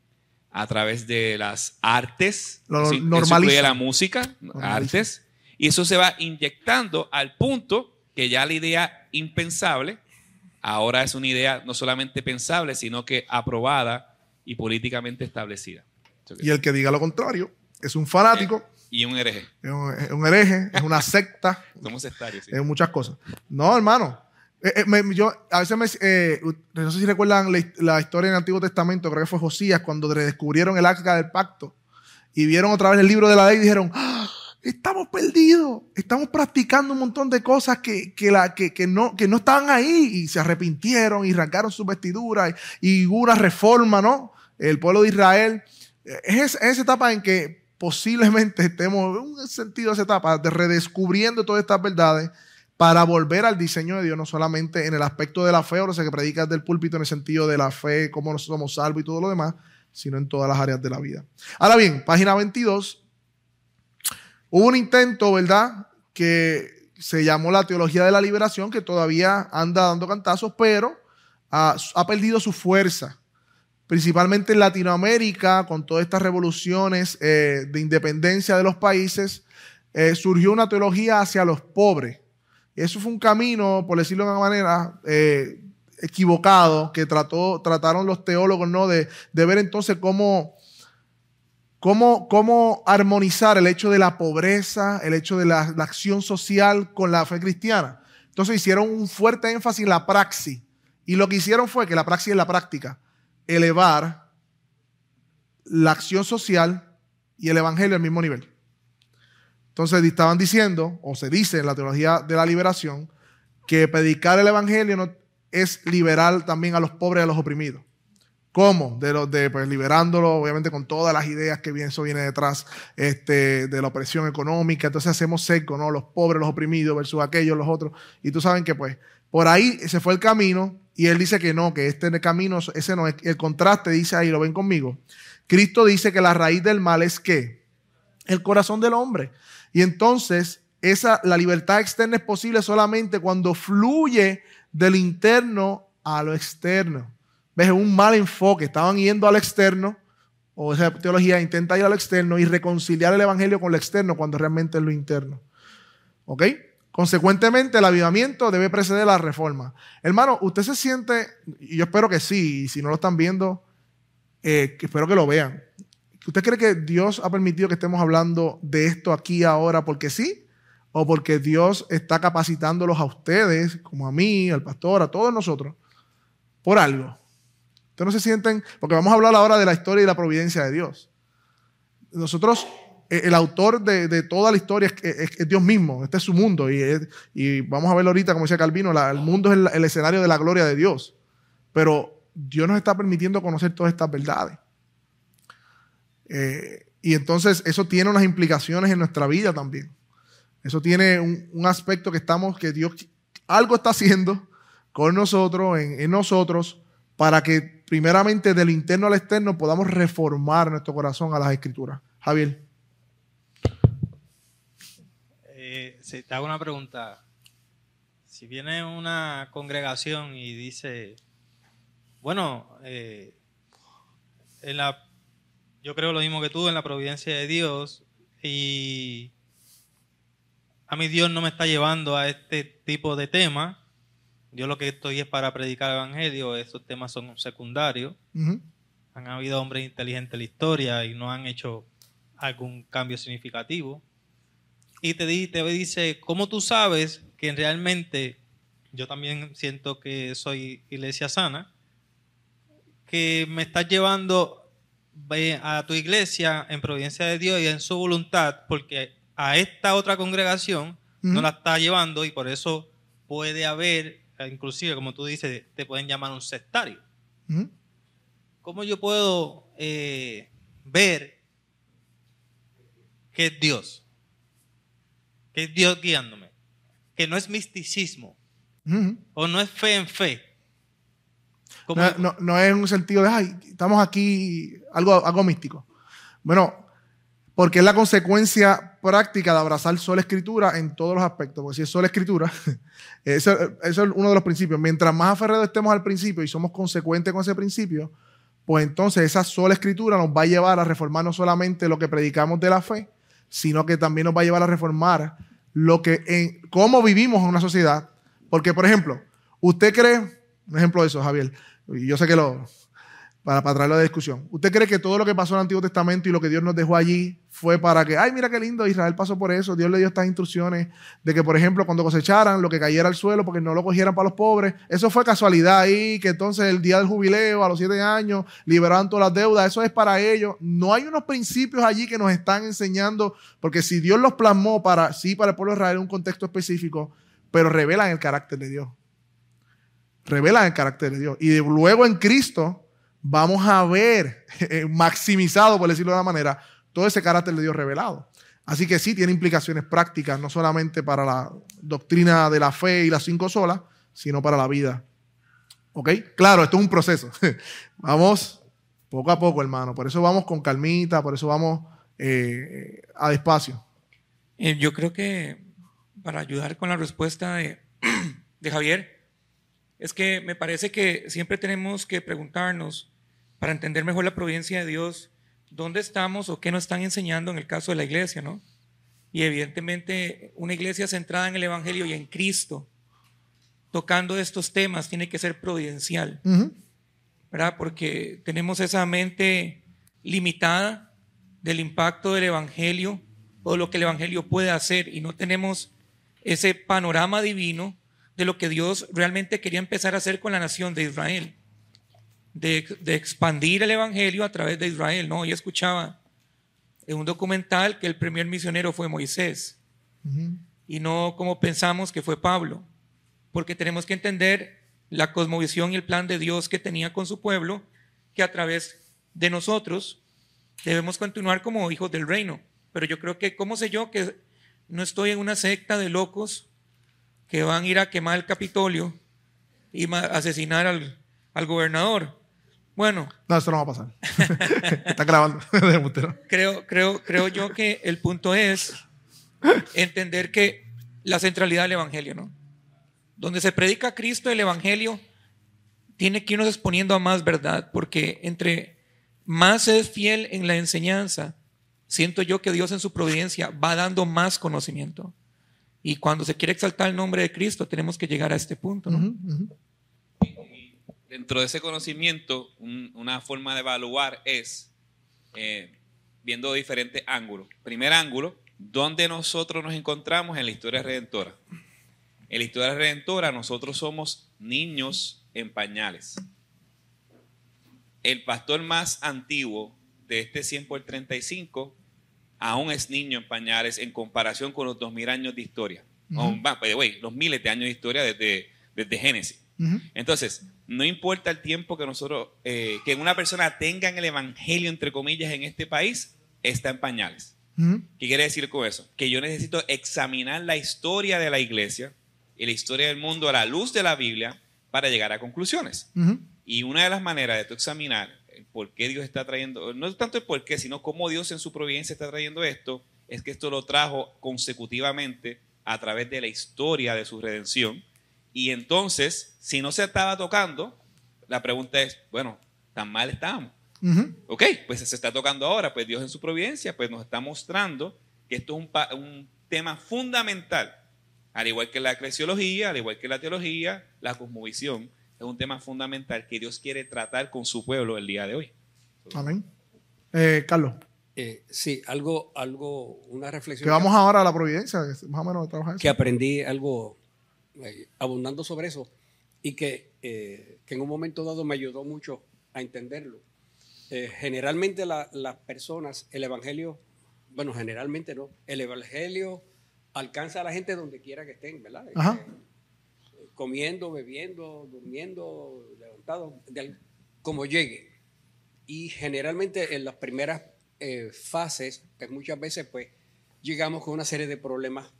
a través de las artes, Lo incluye la música, artes, y eso se va inyectando al punto que ya la idea impensable ahora es una idea no solamente pensable, sino que aprobada y políticamente establecida. Y el que diga lo contrario es un fanático, Y un hereje. es un, es un hereje, es una secta, Somos sectarios. sí. es muchas cosas. No, hermano. Eh, eh, me- yo a veces me, eh, no sé si recuerdan la, la historia en el Antiguo Testamento, creo que fue Josías, cuando redescubrieron el arca del pacto y vieron otra vez el libro de la ley y dijeron, "Ah, estamos perdidos, estamos practicando un montón de cosas que, que, la, que, que no, que no estaban ahí y se arrepintieron y arrancaron sus vestiduras y, y hubo una reforma, ¿no? El pueblo de Israel. Es esa etapa en que posiblemente estemos, en un sentido, esa etapa de redescubriendo todas estas verdades para volver al diseño de Dios, no solamente en el aspecto de la fe, o sea, que predicas del púlpito en el sentido de la fe, cómo nosotros somos salvos y todo lo demás, sino en todas las áreas de la vida. Ahora bien, página 22, hubo un intento, ¿verdad?, que se llamó la teología de la liberación, que todavía anda dando cantazos, pero ha perdido su fuerza principalmente en Latinoamérica, con todas estas revoluciones eh, de independencia de los países, eh, surgió una teología hacia los pobres. Eso fue un camino, por decirlo de una manera, eh, equivocado, que trató, trataron los teólogos ¿no? de ver entonces cómo, cómo, cómo armonizar el hecho de la pobreza, el hecho de la, acción social con la fe cristiana. Entonces hicieron un fuerte énfasis en la praxis. Y lo que hicieron fue que la praxis es la práctica elevar la acción social y el evangelio al mismo nivel. Entonces estaban diciendo, o se dice en la teología de la liberación, que predicar el evangelio no, es liberar también a los pobres y a los oprimidos. ¿Cómo? De los de pues, liberándolo, obviamente, con todas las ideas que eso viene detrás este, de la opresión económica. Entonces hacemos seco, ¿no? Los pobres, los oprimidos versus aquellos, los otros. Y tú saben que, pues, por ahí se fue el camino y él dice que no, que este camino, ese no es. El contraste dice ahí, lo ven conmigo. Cristo dice que la raíz del mal es qué? El corazón del hombre. Y entonces, esa, la libertad externa es posible solamente cuando fluye del interno a lo externo. ¿Ves? Un mal enfoque. Estaban yendo al externo, o esa teología intenta ir al externo y reconciliar el evangelio con lo externo cuando realmente es lo interno. ¿Ok? Consecuentemente, el avivamiento debe preceder la reforma. Hermano, usted se siente, y yo espero que sí, y si no lo están viendo, eh, espero que lo vean. ¿Usted cree que Dios ha permitido que estemos hablando de esto aquí ahora porque sí? ¿O porque Dios está capacitándolos a ustedes, como a mí, al pastor, a todos nosotros, por algo? Ustedes no se sienten, porque vamos a hablar ahora de la historia y la providencia de Dios. Nosotros eh, el autor de, toda la historia es, Dios mismo, este es su mundo. Y, vamos a verlo ahorita, como decía Calvino, el mundo es el, escenario de la gloria de Dios. Pero Dios nos está permitiendo conocer todas estas verdades. Eh, y entonces eso tiene unas implicaciones en nuestra vida también. Eso tiene un, aspecto que estamos, que Dios algo está haciendo con nosotros, en nosotros, para que primeramente del interno al externo podamos reformar nuestro corazón a las escrituras. Javier. Eh, si te hago una pregunta. Si viene una congregación y dice, bueno, eh, en la, yo creo lo mismo que tú en la providencia de Dios y a mí Dios no me está llevando a este tipo de tema. Yo lo que estoy es para predicar el evangelio, esos temas son secundarios. Han habido hombres inteligentes en la historia y no han hecho algún cambio significativo. Y te, di- te dice, ¿cómo tú sabes que realmente, yo también siento que soy iglesia sana, que me estás llevando a tu iglesia en providencia de Dios y en su voluntad, porque a esta otra congregación no la está llevando y por eso puede haber, inclusive como tú dices, te pueden llamar un sectario. ¿Cómo yo puedo eh, ver que es Dios. Que es Dios guiándome. Que no es misticismo. O no es fe en fe. No, no- no es un sentido de, ay, estamos aquí, algo, algo místico. Bueno, porque es la consecuencia práctica de abrazar sola escritura en todos los aspectos. Porque si es sola escritura, eso, es uno de los principios. Mientras más aferrados estemos al principio y somos consecuentes con ese principio, pues entonces esa sola escritura nos va a llevar a reformar no solamente lo que predicamos de la fe, sino que también nos va a llevar a reformar lo que en cómo vivimos en una sociedad. Porque, por ejemplo, usted cree, un ejemplo de eso, Javier, yo sé que lo, para, para traerlo de discusión, ¿usted cree que todo lo que pasó en el Antiguo Testamento y lo que Dios nos dejó allí fue para que, ay, mira qué lindo, Israel pasó por eso, Dios le dio estas instrucciones de que, por ejemplo, cuando cosecharan, lo que cayera al suelo, porque no lo cogieran para los pobres, eso fue casualidad ahí, que entonces el día del jubileo, a los siete años, liberaban todas las deudas, eso es para ellos. No hay unos principios allí que nos están enseñando, porque si Dios los plasmó para, sí, para el pueblo de Israel en un contexto específico, pero revelan el carácter de Dios. Revelan el carácter de Dios. Y luego en Cristo vamos a ver eh, maximizado, por decirlo de una manera, todo ese carácter de Dios revelado. Así que sí tiene implicaciones prácticas, no solamente para la doctrina de la fe y las cinco solas, sino para la vida. ¿Ok? Claro, esto es un proceso. vamos poco a poco, hermano. Por eso vamos con calmita, por eso vamos eh, a despacio. Eh, yo creo que para ayudar con la respuesta de, de Javier, es que me parece que siempre tenemos que preguntarnos, para entender mejor la providencia de Dios, dónde estamos o qué nos están enseñando en el caso de la iglesia, ¿no? Y evidentemente una iglesia centrada en el Evangelio y en Cristo, tocando estos temas, tiene que ser providencial. Ujú. ¿verdad? Porque tenemos esa mente limitada del impacto del Evangelio o lo que el Evangelio puede hacer y no tenemos ese panorama divino de lo que Dios realmente quería empezar a hacer con la nación de Israel, de, de expandir el Evangelio a través de Israel. ¿no? Yo escuchaba en un documental que el primer misionero fue Moisés y no como pensamos que fue Pablo, porque tenemos que entender la cosmovisión y el plan de Dios que tenía con su pueblo, que a través de nosotros debemos continuar como hijos del reino. Pero yo creo que, ¿cómo sé yo que no estoy en una secta de locos que van a ir a quemar el Capitolio y asesinar al, al gobernador? Bueno, No, eso no va a pasar. Está grabando. Creo, creo, creo yo que el punto es entender que la centralidad del Evangelio, ¿no? Donde se predica Cristo el Evangelio, tiene que irnos exponiendo a más verdad, porque entre más es fiel en la enseñanza, siento yo que Dios en su providencia va dando más conocimiento. Y cuando se quiere exaltar el nombre de Cristo, tenemos que llegar a este punto, ¿no? Ujú, ujú. Dentro de ese conocimiento, un- una forma de evaluar es eh, viendo diferentes ángulos. Primer ángulo, ¿dónde nosotros nos encontramos en la historia redentora? En la historia redentora nosotros somos niños en pañales. El pastor más antiguo de este 100 por 35 aún es niño en pañales en comparación con los 2000 años de historia. O, los miles de años de historia desde, desde Génesis. Entonces, no importa el tiempo que nosotros, eh, que una persona tenga en el evangelio, entre comillas, en este país, está en pañales. ¿Qué quiere decir con eso? Que yo necesito examinar la historia de la iglesia y la historia del mundo a la luz de la Biblia para llegar a conclusiones. Y una de las maneras de tú examinar el por qué Dios está trayendo, no tanto el por qué, sino cómo Dios en su providencia está trayendo esto, es que esto lo trajo consecutivamente a través de la historia de su redención. Y entonces, si no se estaba tocando, la pregunta es, bueno, tan mal estábamos. Ok, pues se está tocando ahora, pues Dios en su providencia, pues nos está mostrando que esto es un, pa- un tema fundamental, al igual que la eclesiología, al igual que la teología, la cosmovisión, es un tema fundamental que Dios quiere tratar con su pueblo el día de hoy. Amén. Eh, Carlos, Eh, sí, algo, algo, una reflexión. que vamos ahora a la providencia, más o menos trabaja eso. que aprendí algo eh, abundando sobre eso y que, eh, que en un momento dado me ayudó mucho a entenderlo. Eh, generalmente la- las personas, el Evangelio, bueno, generalmente no, el Evangelio alcanza a la gente donde quiera que estén, ¿verdad? Ajá. Eh, comiendo, bebiendo, durmiendo, levantado, de como llegue. Y generalmente en las primeras fases, pues muchas veces pues llegamos con una serie de problemas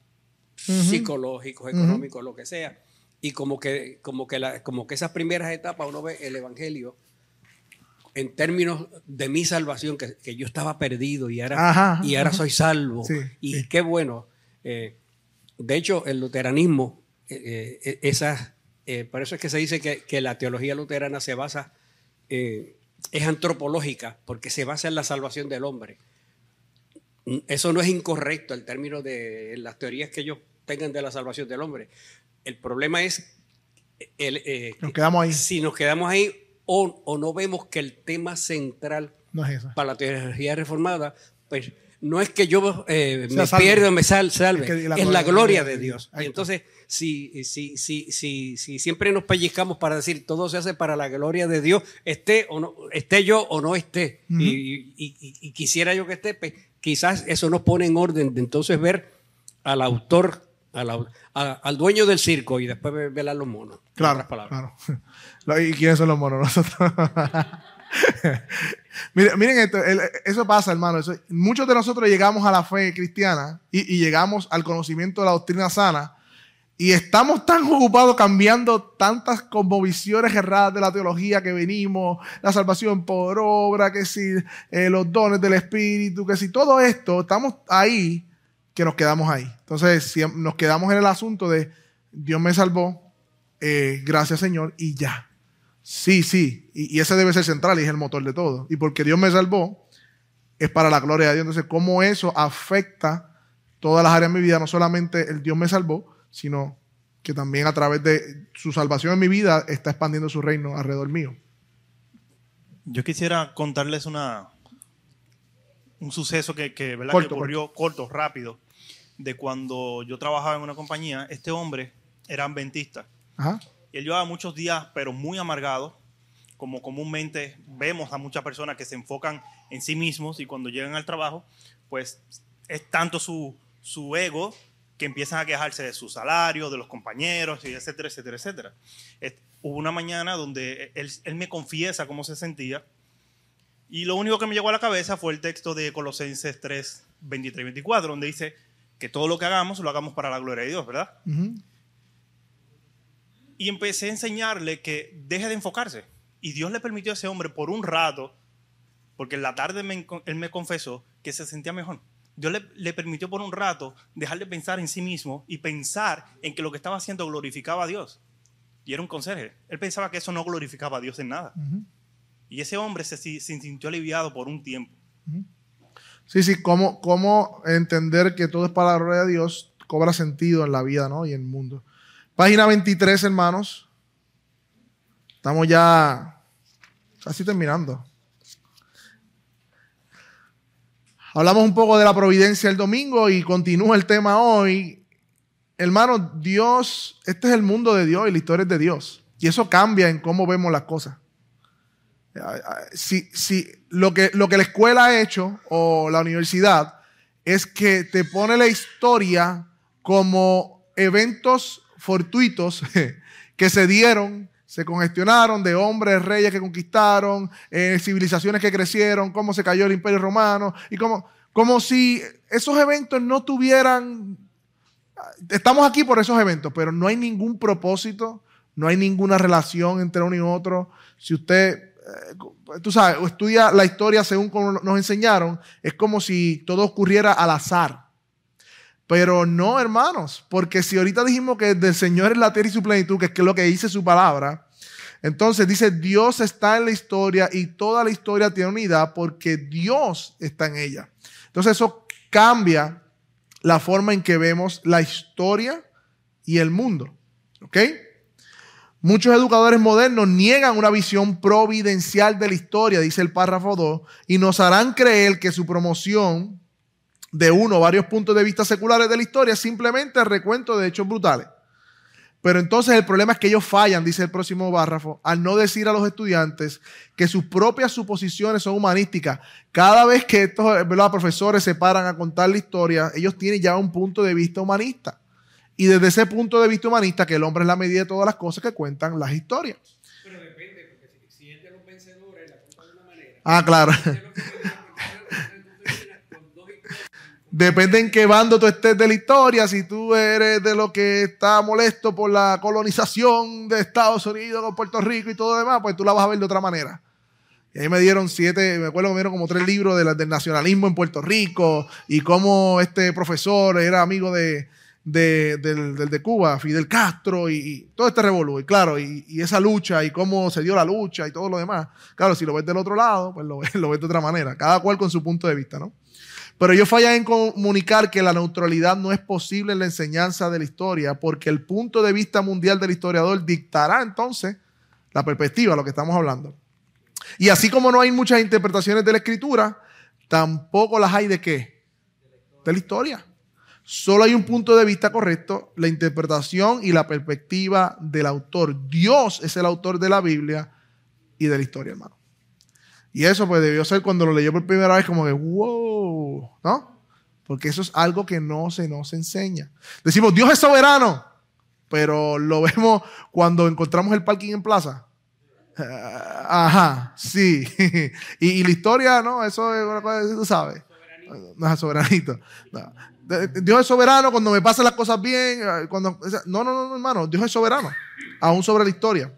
Psicológicos, económicos, lo que sea. Y como que, como, que la- como que esas primeras etapas uno ve el Evangelio en términos de mi salvación, que, que yo estaba perdido y ahora, Ajá, y ahora ajá. soy salvo. Sí, y qué bueno. Eh, de hecho, el luteranismo, eh, eh, esas, eh, por eso es que se dice que, que la teología luterana se basa, es antropológica, porque se basa en la salvación del hombre. Eso no es incorrecto el término de las teorías que ellos tengan de la salvación del hombre. El problema es el, eh, Nos quedamos ahí. si nos quedamos ahí o, o no vemos que el tema central No es esa. para la teología reformada, pues no es que yo eh, me salvo. pierda o me sal- salve, Es que es, la gloria de de Dios. Y entonces, si, si, si, si, si siempre nos pellizcamos para decir todo se hace para la gloria de Dios, esté o no, esté yo o no esté, Ujú. y, y- y- y quisiera yo que esté, pues, quizás eso nos pone en orden de entonces ver al autor, al, au- a- al dueño del circo y después ver- ver a los monos. Claro, claro. ¿Y quiénes son los monos? Nosotros. miren, miren esto, el- eso pasa, hermano. eso- muchos de nosotros llegamos a la fe cristiana y, y llegamos al conocimiento de la doctrina sana y estamos tan ocupados cambiando tantas conmovisiones erradas de la teología que venimos, la salvación por obra, que si eh, los dones del Espíritu, que si todo esto, estamos ahí que nos quedamos ahí. Entonces, si nos quedamos en el asunto de Dios me salvó, eh, gracias Señor, y ya. Sí, sí, y, y ese debe ser central y es el motor de todo. Y porque Dios me salvó, es para la gloria de Dios. Entonces, ¿cómo eso afecta todas las áreas de mi vida? No solamente el Dios me salvó, sino que también a través de su salvación en mi vida está expandiendo su reino alrededor mío. Yo quisiera contarles una un suceso que, que, ¿verdad? Corto, que ocurrió corto, rápido, de cuando yo trabajaba en una compañía. Este hombre era adventista. Ajá. Y él llevaba muchos días, pero muy amargado, como comúnmente vemos a muchas personas que se enfocan en sí mismos y cuando llegan al trabajo, pues es tanto su, su ego que empiezan a quejarse de su salario, de los compañeros, etcétera, etcétera, etcétera. Hubo una mañana donde él, él me confiesa cómo se sentía y lo único que me llegó a la cabeza fue el texto de Colosenses 3, 23 y 24, donde dice que todo lo que hagamos lo hagamos para la gloria de Dios, ¿verdad? Y empecé a enseñarle que deje de enfocarse. Y Dios le permitió a ese hombre por un rato, porque en la tarde me- él me confesó que se sentía mejor. Dios le, le permitió por un rato dejar de pensar en sí mismo y pensar en que lo que estaba haciendo glorificaba a Dios. Y era un conserje. Él pensaba que eso no glorificaba a Dios en nada. Y ese hombre se, se sintió aliviado por un tiempo. Sí, sí, cómo, cómo entender que todo es para la gloria de Dios cobra sentido en la vida ¿no? y en el mundo. Página 23, hermanos. Estamos ya casi terminando. Hablamos un poco de la providencia el domingo y continúa el tema hoy. Hermano, Dios, este es el mundo de Dios y la historia es de Dios. Y eso cambia en cómo vemos las cosas. Si, si lo, que, lo que la escuela ha hecho o la universidad es que te pone la historia como eventos fortuitos que se dieron, se congestionaron de hombres, reyes que conquistaron, eh, civilizaciones que crecieron, cómo se cayó el imperio romano, y como, como si esos eventos no tuvieran... Estamos aquí por esos eventos, pero no hay ningún propósito, no hay ninguna relación entre uno y otro. Si usted, eh, tú sabes, estudia la historia según como nos enseñaron, es como si todo ocurriera al azar. Pero no, hermanos, porque si ahorita dijimos que del Señor es la tierra y su plenitud, que es lo que dice su palabra, entonces dice, Dios está en la historia y toda la historia tiene unidad porque Dios está en ella. Entonces eso cambia la forma en que vemos la historia y el mundo. ¿Ok? Muchos educadores modernos niegan una visión providencial de la historia, dice el párrafo 2, y nos harán creer que su promoción de uno o varios puntos de vista seculares de la historia es simplemente recuento de hechos brutales. Pero entonces el problema es que ellos fallan, dice el próximo párrafo, al no decir a los estudiantes que sus propias suposiciones son humanísticas. Cada vez que estos ¿verdad? profesores se paran a contar la historia, ellos tienen ya un punto de vista humanista. Y desde ese punto de vista humanista, que el hombre es la medida de todas las cosas que cuentan las historias. Pero depende, porque si, si la cuenta de una manera. Ah, claro. Si es de los que vencen, Depende en qué bando tú estés de la historia. Si tú eres de lo que está molesto por la colonización de Estados Unidos con Puerto Rico y todo lo demás, pues tú la vas a ver de otra manera. Y ahí me dieron siete, me acuerdo que me dieron como tres libros de del nacionalismo en Puerto Rico y cómo este profesor era amigo de, de- del, de Cuba, Fidel Castro y, todo este revolú. Y claro, y, y esa lucha y cómo se dio la lucha y todo lo demás. Claro, si lo ves del otro lado, pues lo lo ves de otra manera. Cada cual con su punto de vista, ¿no? Pero yo fallan en comunicar que la neutralidad no es posible en la enseñanza de la historia, porque el punto de vista mundial del historiador dictará entonces la perspectiva, lo que estamos hablando. Y así como no hay muchas interpretaciones de la escritura, tampoco las hay de qué? De la historia. Solo hay un punto de vista correcto, la interpretación y la perspectiva del autor. Dios es el autor de la Biblia y de la historia, hermano. Y eso pues debió ser cuando lo leyó por primera vez como que, wow, ¿no? Porque eso es algo que no se nos enseña. Decimos, Dios es soberano, pero lo vemos cuando encontramos el parking en plaza. Ah, Ajá, sí. y, y la historia, no, eso es una cosa, tú sabes. No es soberanito. No. Dios es soberano cuando me pasan las cosas bien. eh, Cuando, no, no, no, hermano. Dios es soberano. Aún sobre la historia.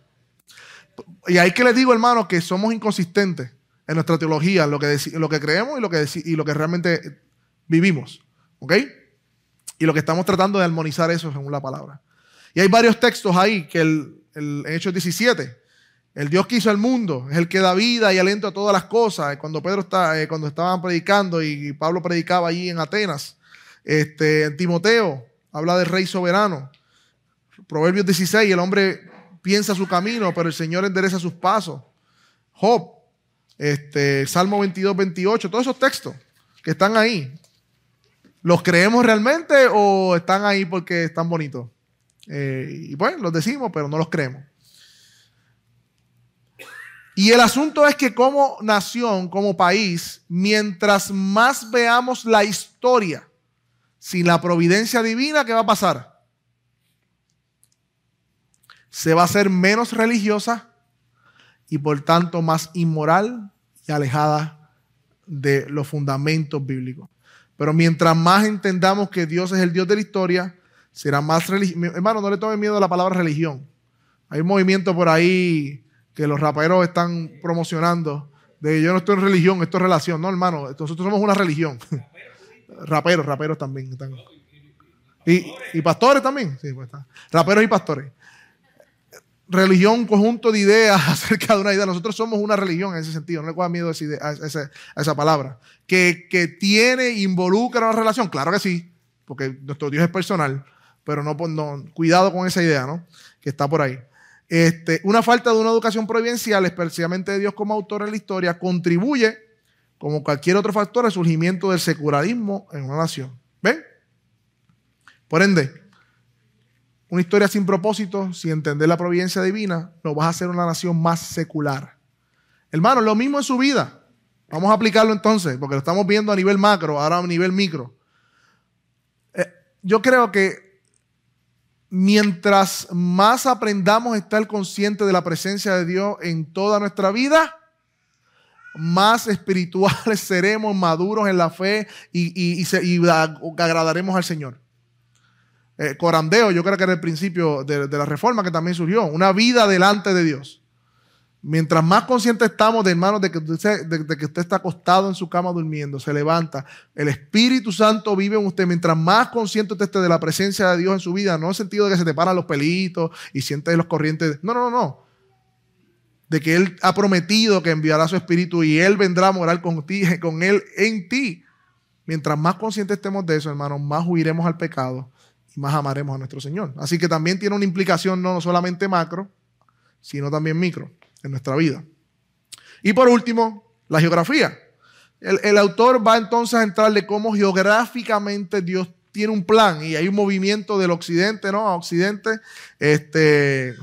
Y ahí que les digo, hermano, que somos inconsistentes en nuestra teología, lo que, lo que creemos y lo que, y lo que realmente vivimos. ¿Ok? Y lo que estamos tratando de armonizar eso según la palabra. Y hay varios textos ahí que el, Hechos 17, el Dios que hizo el mundo, es el que da vida y aliento a todas las cosas. Cuando Pedro está, eh, cuando estaban predicando y Pablo predicaba allí en Atenas, este, en Timoteo habla del rey soberano. Proverbios 16, el hombre piensa su camino, pero el Señor endereza sus pasos. Job, este, Salmo 22, 28, todos esos textos que están ahí, ¿los creemos realmente o están ahí porque están bonitos? Eh, y pues los decimos, pero no los creemos. Y el asunto es que como nación, como país, mientras más veamos la historia sin la providencia divina, ¿qué va a pasar? Se va a hacer menos religiosa y por tanto más inmoral y alejada de los fundamentos bíblicos. Pero mientras más entendamos que Dios es el Dios de la historia, será más religioso. Hermano, no le tomen miedo a la palabra religión. Hay un movimiento por ahí que los raperos están promocionando de yo no estoy en religión, esto es relación. No, hermano, nosotros somos una religión. raperos, raperos también están. Y, y pastores también. Sí, pues está. Raperos y pastores. Religión, un conjunto de ideas acerca de una idea. Nosotros somos una religión en ese sentido. No le cojan miedo a esa, idea- a esa- palabra. Que, que tiene, involucra una relación. Claro que sí, porque nuestro Dios es personal. Pero no, no cuidado con esa idea, ¿no? Que está por ahí. Este, una falta de una educación providencial, especialmente de Dios como autor en la historia, contribuye, como cualquier otro factor, al surgimiento del secularismo en una nación. ¿Ven? Por ende, una historia sin propósito, sin entender la providencia divina, nos vas a hacer una nación más secular. Hermano, lo mismo en su vida. Vamos a aplicarlo entonces, porque lo estamos viendo a nivel macro, ahora a nivel micro. Eh, yo creo que mientras más aprendamos a estar conscientes de la presencia de Dios en toda nuestra vida, más espirituales seremos, maduros en la fe y, y- y y agradaremos al Señor. Eh, corandeo, yo creo que era el principio de, la reforma que también surgió, una vida delante de Dios. Mientras más conscientes estamos de hermanos de que, usted, que está acostado en su cama durmiendo, se levanta, el Espíritu Santo vive en usted. Mientras más consciente usted esté de la presencia de Dios en su vida, no en el sentido de que se te paran los pelitos y sientes los corrientes. No, no, no, no. De que Él ha prometido que enviará su Espíritu y Él vendrá a morar con, ti, con Él en ti. Mientras más conscientes estemos de eso, hermanos, más huiremos al pecado más amaremos a nuestro Señor. Así que también tiene una implicación no solamente macro, sino también micro en nuestra vida. Y por último, la geografía. El, el autor va entonces a entrar de cómo geográficamente Dios tiene un plan y hay un movimiento del occidente, ¿no? A occidente, este,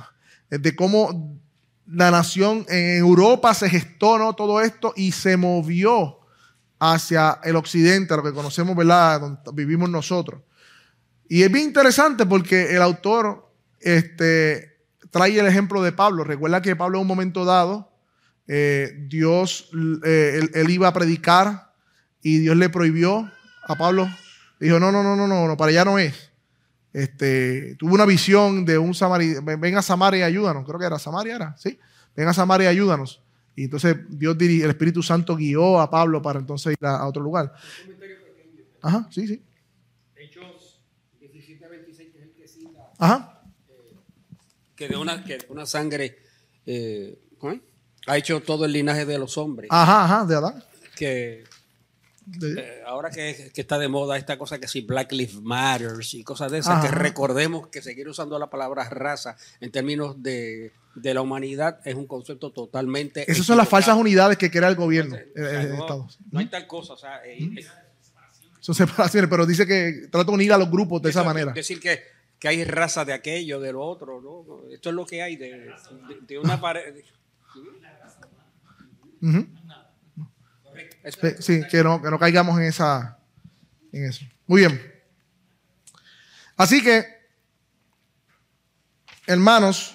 de cómo la nación en Europa se gestó, ¿no? Todo esto y se movió hacia el occidente, a lo que conocemos, ¿verdad? Donde vivimos nosotros. Y es bien interesante porque el autor este, trae el ejemplo de Pablo. Recuerda que Pablo en un momento dado, eh, Dios, eh, él, iba a predicar y Dios le prohibió a Pablo Dijo, no, no, no, no, no, para allá no es. Este, tuvo una visión de un samaria, ven a Samaria y ayúdanos, creo que era Samaria, era, ¿sí? Ven a Samaria y ayúdanos. Y entonces Dios el Espíritu Santo guió a Pablo para entonces ir a, a otro lugar. Ajá, sí, sí. Hechos 17, 26, que es el que cita. Ajá. Que de una, que de una sangre eh, ¿cómo es? ha hecho todo el linaje de los hombres. Ajá, ajá, de Adán. Que eh, ahora que, que está de moda esta cosa que si Black Lives Matter y cosas de esas, Ajá. que recordemos que seguir usando la palabra raza en términos de, de la humanidad es un concepto totalmente. Esas son las falsas unidades que crea el gobierno eh, sea, no, Estados. no hay tal cosa. O sea, eh, Son separaciones, pero dice que trata de unir a los grupos de esa manera. Decir que, que hay raza de aquello, de lo otro. ¿no? Esto es lo que hay de, de- una pared. Sí, que no, que no caigamos en esa en eso. Muy bien. Así que, hermanos,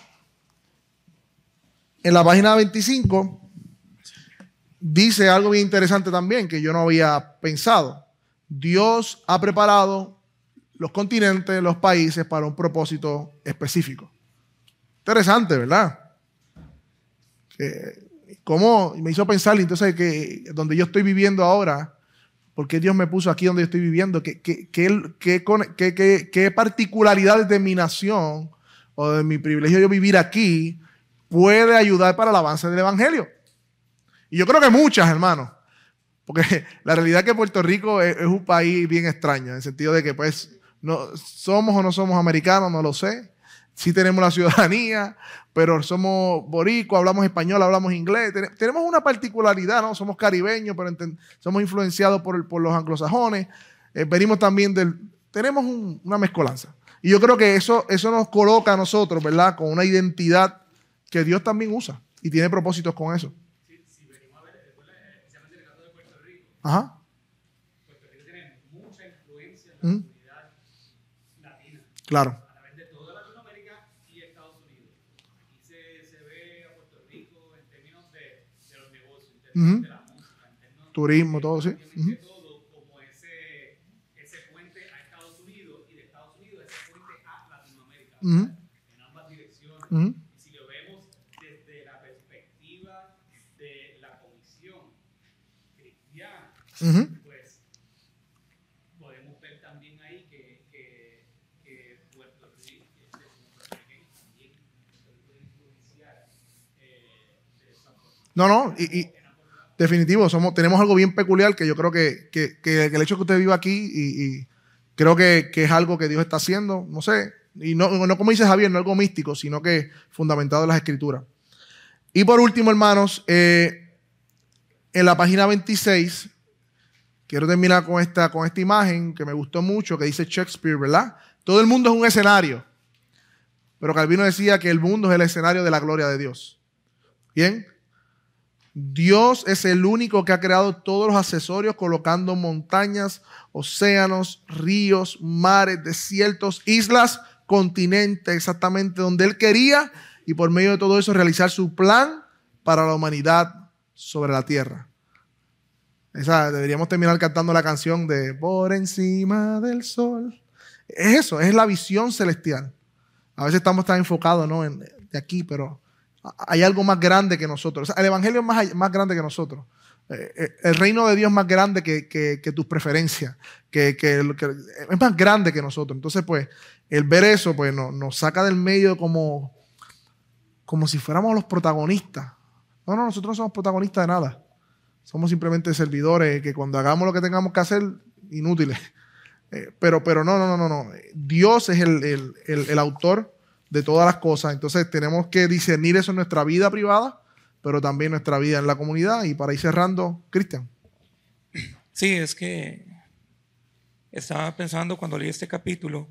en la página 25 dice algo bien interesante también que yo no había pensado. Dios ha preparado los continentes, los países para un propósito específico. Interesante, ¿verdad? Que- ¿Cómo? Me hizo pensar entonces que donde yo estoy viviendo ahora, ¿por qué Dios me puso aquí donde yo estoy viviendo? ¿Qué, qué, qué- qué particularidades de mi nación o de mi privilegio yo vivir aquí puede ayudar para el avance del Evangelio? Y yo creo que muchas, hermanos. Porque la realidad es que Puerto Rico es un país bien extraño, en el sentido de que, pues, no, somos o no somos americanos, no lo sé. Sí tenemos la ciudadanía, pero somos boricuas, hablamos español, hablamos inglés. Ten- tenemos una particularidad, ¿no? Somos caribeños, pero somos influenciados por, el- por los anglosajones. Eh, venimos también del... Tenemos un- una mezcolanza. Y yo creo que eso, eso nos coloca a nosotros, ¿verdad? Con una identidad que Dios también usa y tiene propósitos con eso. Ajá. Ujú. Claro. Ujú. Turismo, todo, sí. Ujú. Ujú. Ujú. Si lo vemos desde la perspectiva de la comisión cristiana, Ujú. pues podemos ver también ahí que, que, que Puerto Rico, este, Puerto Rico también se puede influenciar eh, de esa forma. No, no, y, definitivo, somos, tenemos algo bien peculiar que yo creo que, el hecho que usted viva aquí y, creo que, es algo que Dios está haciendo, no sé, y no, no como dice Javier, no algo místico, sino que fundamentado en las escrituras. Y por último, hermanos, eh, en la página 26, quiero terminar con esta, con esta imagen que me gustó mucho, que dice Shakespeare, ¿verdad? Todo el mundo es un escenario, pero Calvino decía que el mundo es el escenario de la gloria de Dios. Bien, Dios es el único que ha creado todos los accesorios colocando montañas, océanos, ríos, mares, desiertos, islas, continentes, exactamente donde Él quería y por medio de todo eso realizar su plan para la humanidad sobre la tierra. Deberíamos terminar cantando la canción de Por encima del sol. Es eso, es la visión celestial. A veces estamos tan enfocados ¿no? de aquí, pero hay algo más grande que nosotros. El Evangelio es más, más grande que nosotros. Eh, eh, el reino de Dios es más grande que, que- tus preferencias. Que, que es más grande que nosotros. Entonces, pues, el ver eso pues, nos, nos saca del medio como, como si fuéramos los protagonistas. No, no, nosotros no somos protagonistas de nada. Somos simplemente servidores que cuando hagamos lo que tengamos que hacer, inútiles. Eh, pero, pero no, no, no, no, no. Dios es el- el- el autor de todas las cosas. Entonces tenemos que discernir eso en nuestra vida privada, pero también nuestra vida en la comunidad. Y para ir cerrando, Cristian. Sí, es que estaba pensando cuando leí este capítulo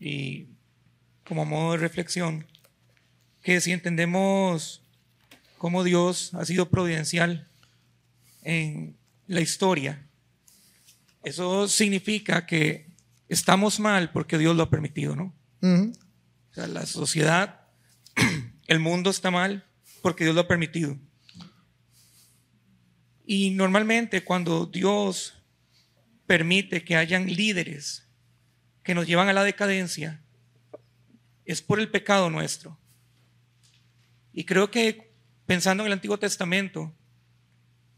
y como modo de reflexión, que si entendemos cómo Dios ha sido providencial en la historia, eso significa que estamos mal porque Dios lo ha permitido, ¿no? O sea, la sociedad, el mundo está mal porque Dios lo ha permitido. Y normalmente cuando Dios permite que hayan líderes que nos llevan a la decadencia es por el pecado nuestro. Y creo que pensando en el Antiguo Testamento,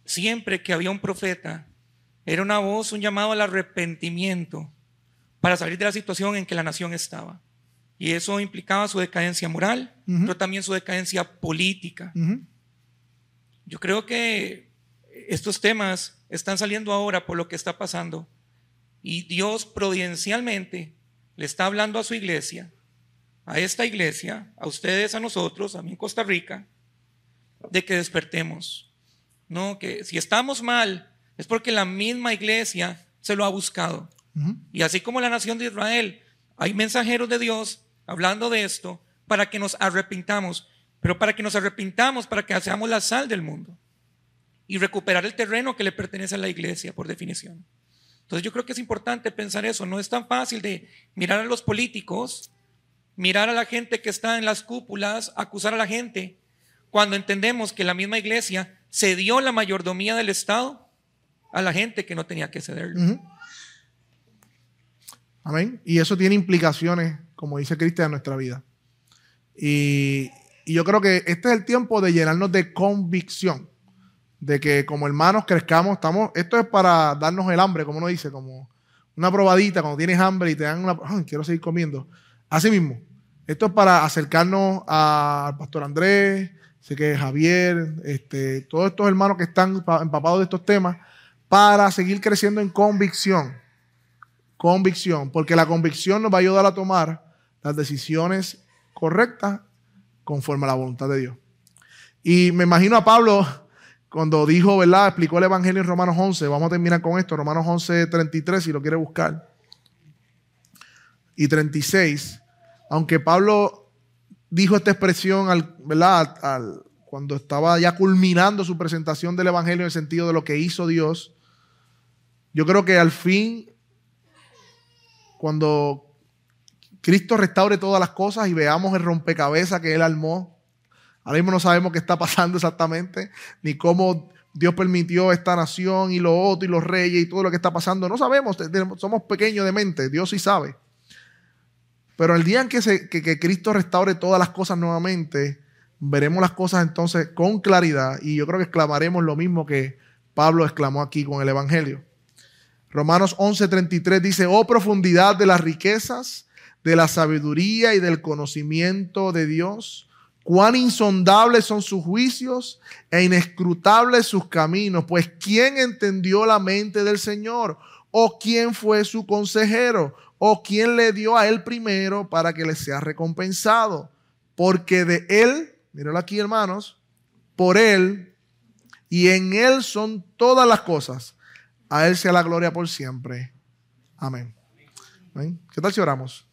siempre que había un profeta, era una voz, un llamado al arrepentimiento para salir de la situación en que la nación estaba. Y eso implicaba su decadencia moral, pero también su decadencia política. Yo creo que estos temas están saliendo ahora por lo que está pasando. Y Dios providencialmente le está hablando a su iglesia, a esta iglesia, a ustedes, a nosotros, a mí en Costa Rica, de que despertemos. No, que si estamos mal es porque la misma iglesia se lo ha buscado. Y así como la nación de Israel, hay mensajeros de Dios hablando de esto para que nos arrepintamos, pero para que nos arrepintamos, para que seamos la sal del mundo y recuperar el terreno que le pertenece a la iglesia, por definición. Entonces yo creo que es importante pensar eso. No es tan fácil de mirar a los políticos, mirar a la gente que está en las cúpulas, acusar a la gente, cuando entendemos que la misma iglesia cedió la mayordomía del Estado a la gente que no tenía que cederlo. Amén. Y eso tiene implicaciones, como dice Cristian, en nuestra vida. Y, yo creo que este es el tiempo de llenarnos de convicción de que como hermanos crezcamos, estamos, esto es para darnos el hambre, como uno dice, como una probadita cuando tienes hambre y te dan una, quiero seguir comiendo. Así mismo, esto es para acercarnos al pastor Andrés, sé que Javier, este, todos estos hermanos que están empapados de estos temas, para seguir creciendo en convicción. Convicción, porque la convicción nos va a ayudar a tomar las decisiones correctas conforme a la voluntad de Dios. Y me imagino a Pablo cuando dijo, ¿verdad? Explicó el Evangelio en Romanos 11. Vamos a terminar con esto. Romanos 11, 33, si lo quiere buscar. Y 36. Aunque Pablo dijo esta expresión, al, ¿verdad? Al, cuando estaba ya culminando su presentación del Evangelio en el sentido de lo que hizo Dios, yo creo que al fin, cuando Cristo restaure todas las cosas y veamos el rompecabezas que Él armó, Ahora mismo no sabemos qué está pasando exactamente, ni cómo Dios permitió esta nación y lo otro y los reyes y todo lo que está pasando. No sabemos, somos pequeños de mente, Dios sí sabe. Pero el día en que, se, que, Cristo restaure todas las cosas nuevamente, veremos las cosas entonces con claridad y yo creo que exclamaremos lo mismo que Pablo exclamó aquí con el Evangelio. Romanos 11:33 dice, oh profundidad de las riquezas, de la sabiduría y del conocimiento de Dios Cuán insondables son sus juicios e inescrutables sus caminos. Pues ¿quién entendió la mente del Señor? ¿O quién fue su consejero? ¿O quién le dio a él primero para que le sea recompensado? Porque de él, míralo aquí hermanos, por él y en él son todas las cosas. A él sea la gloria por siempre. Amén. ¿Qué tal si oramos?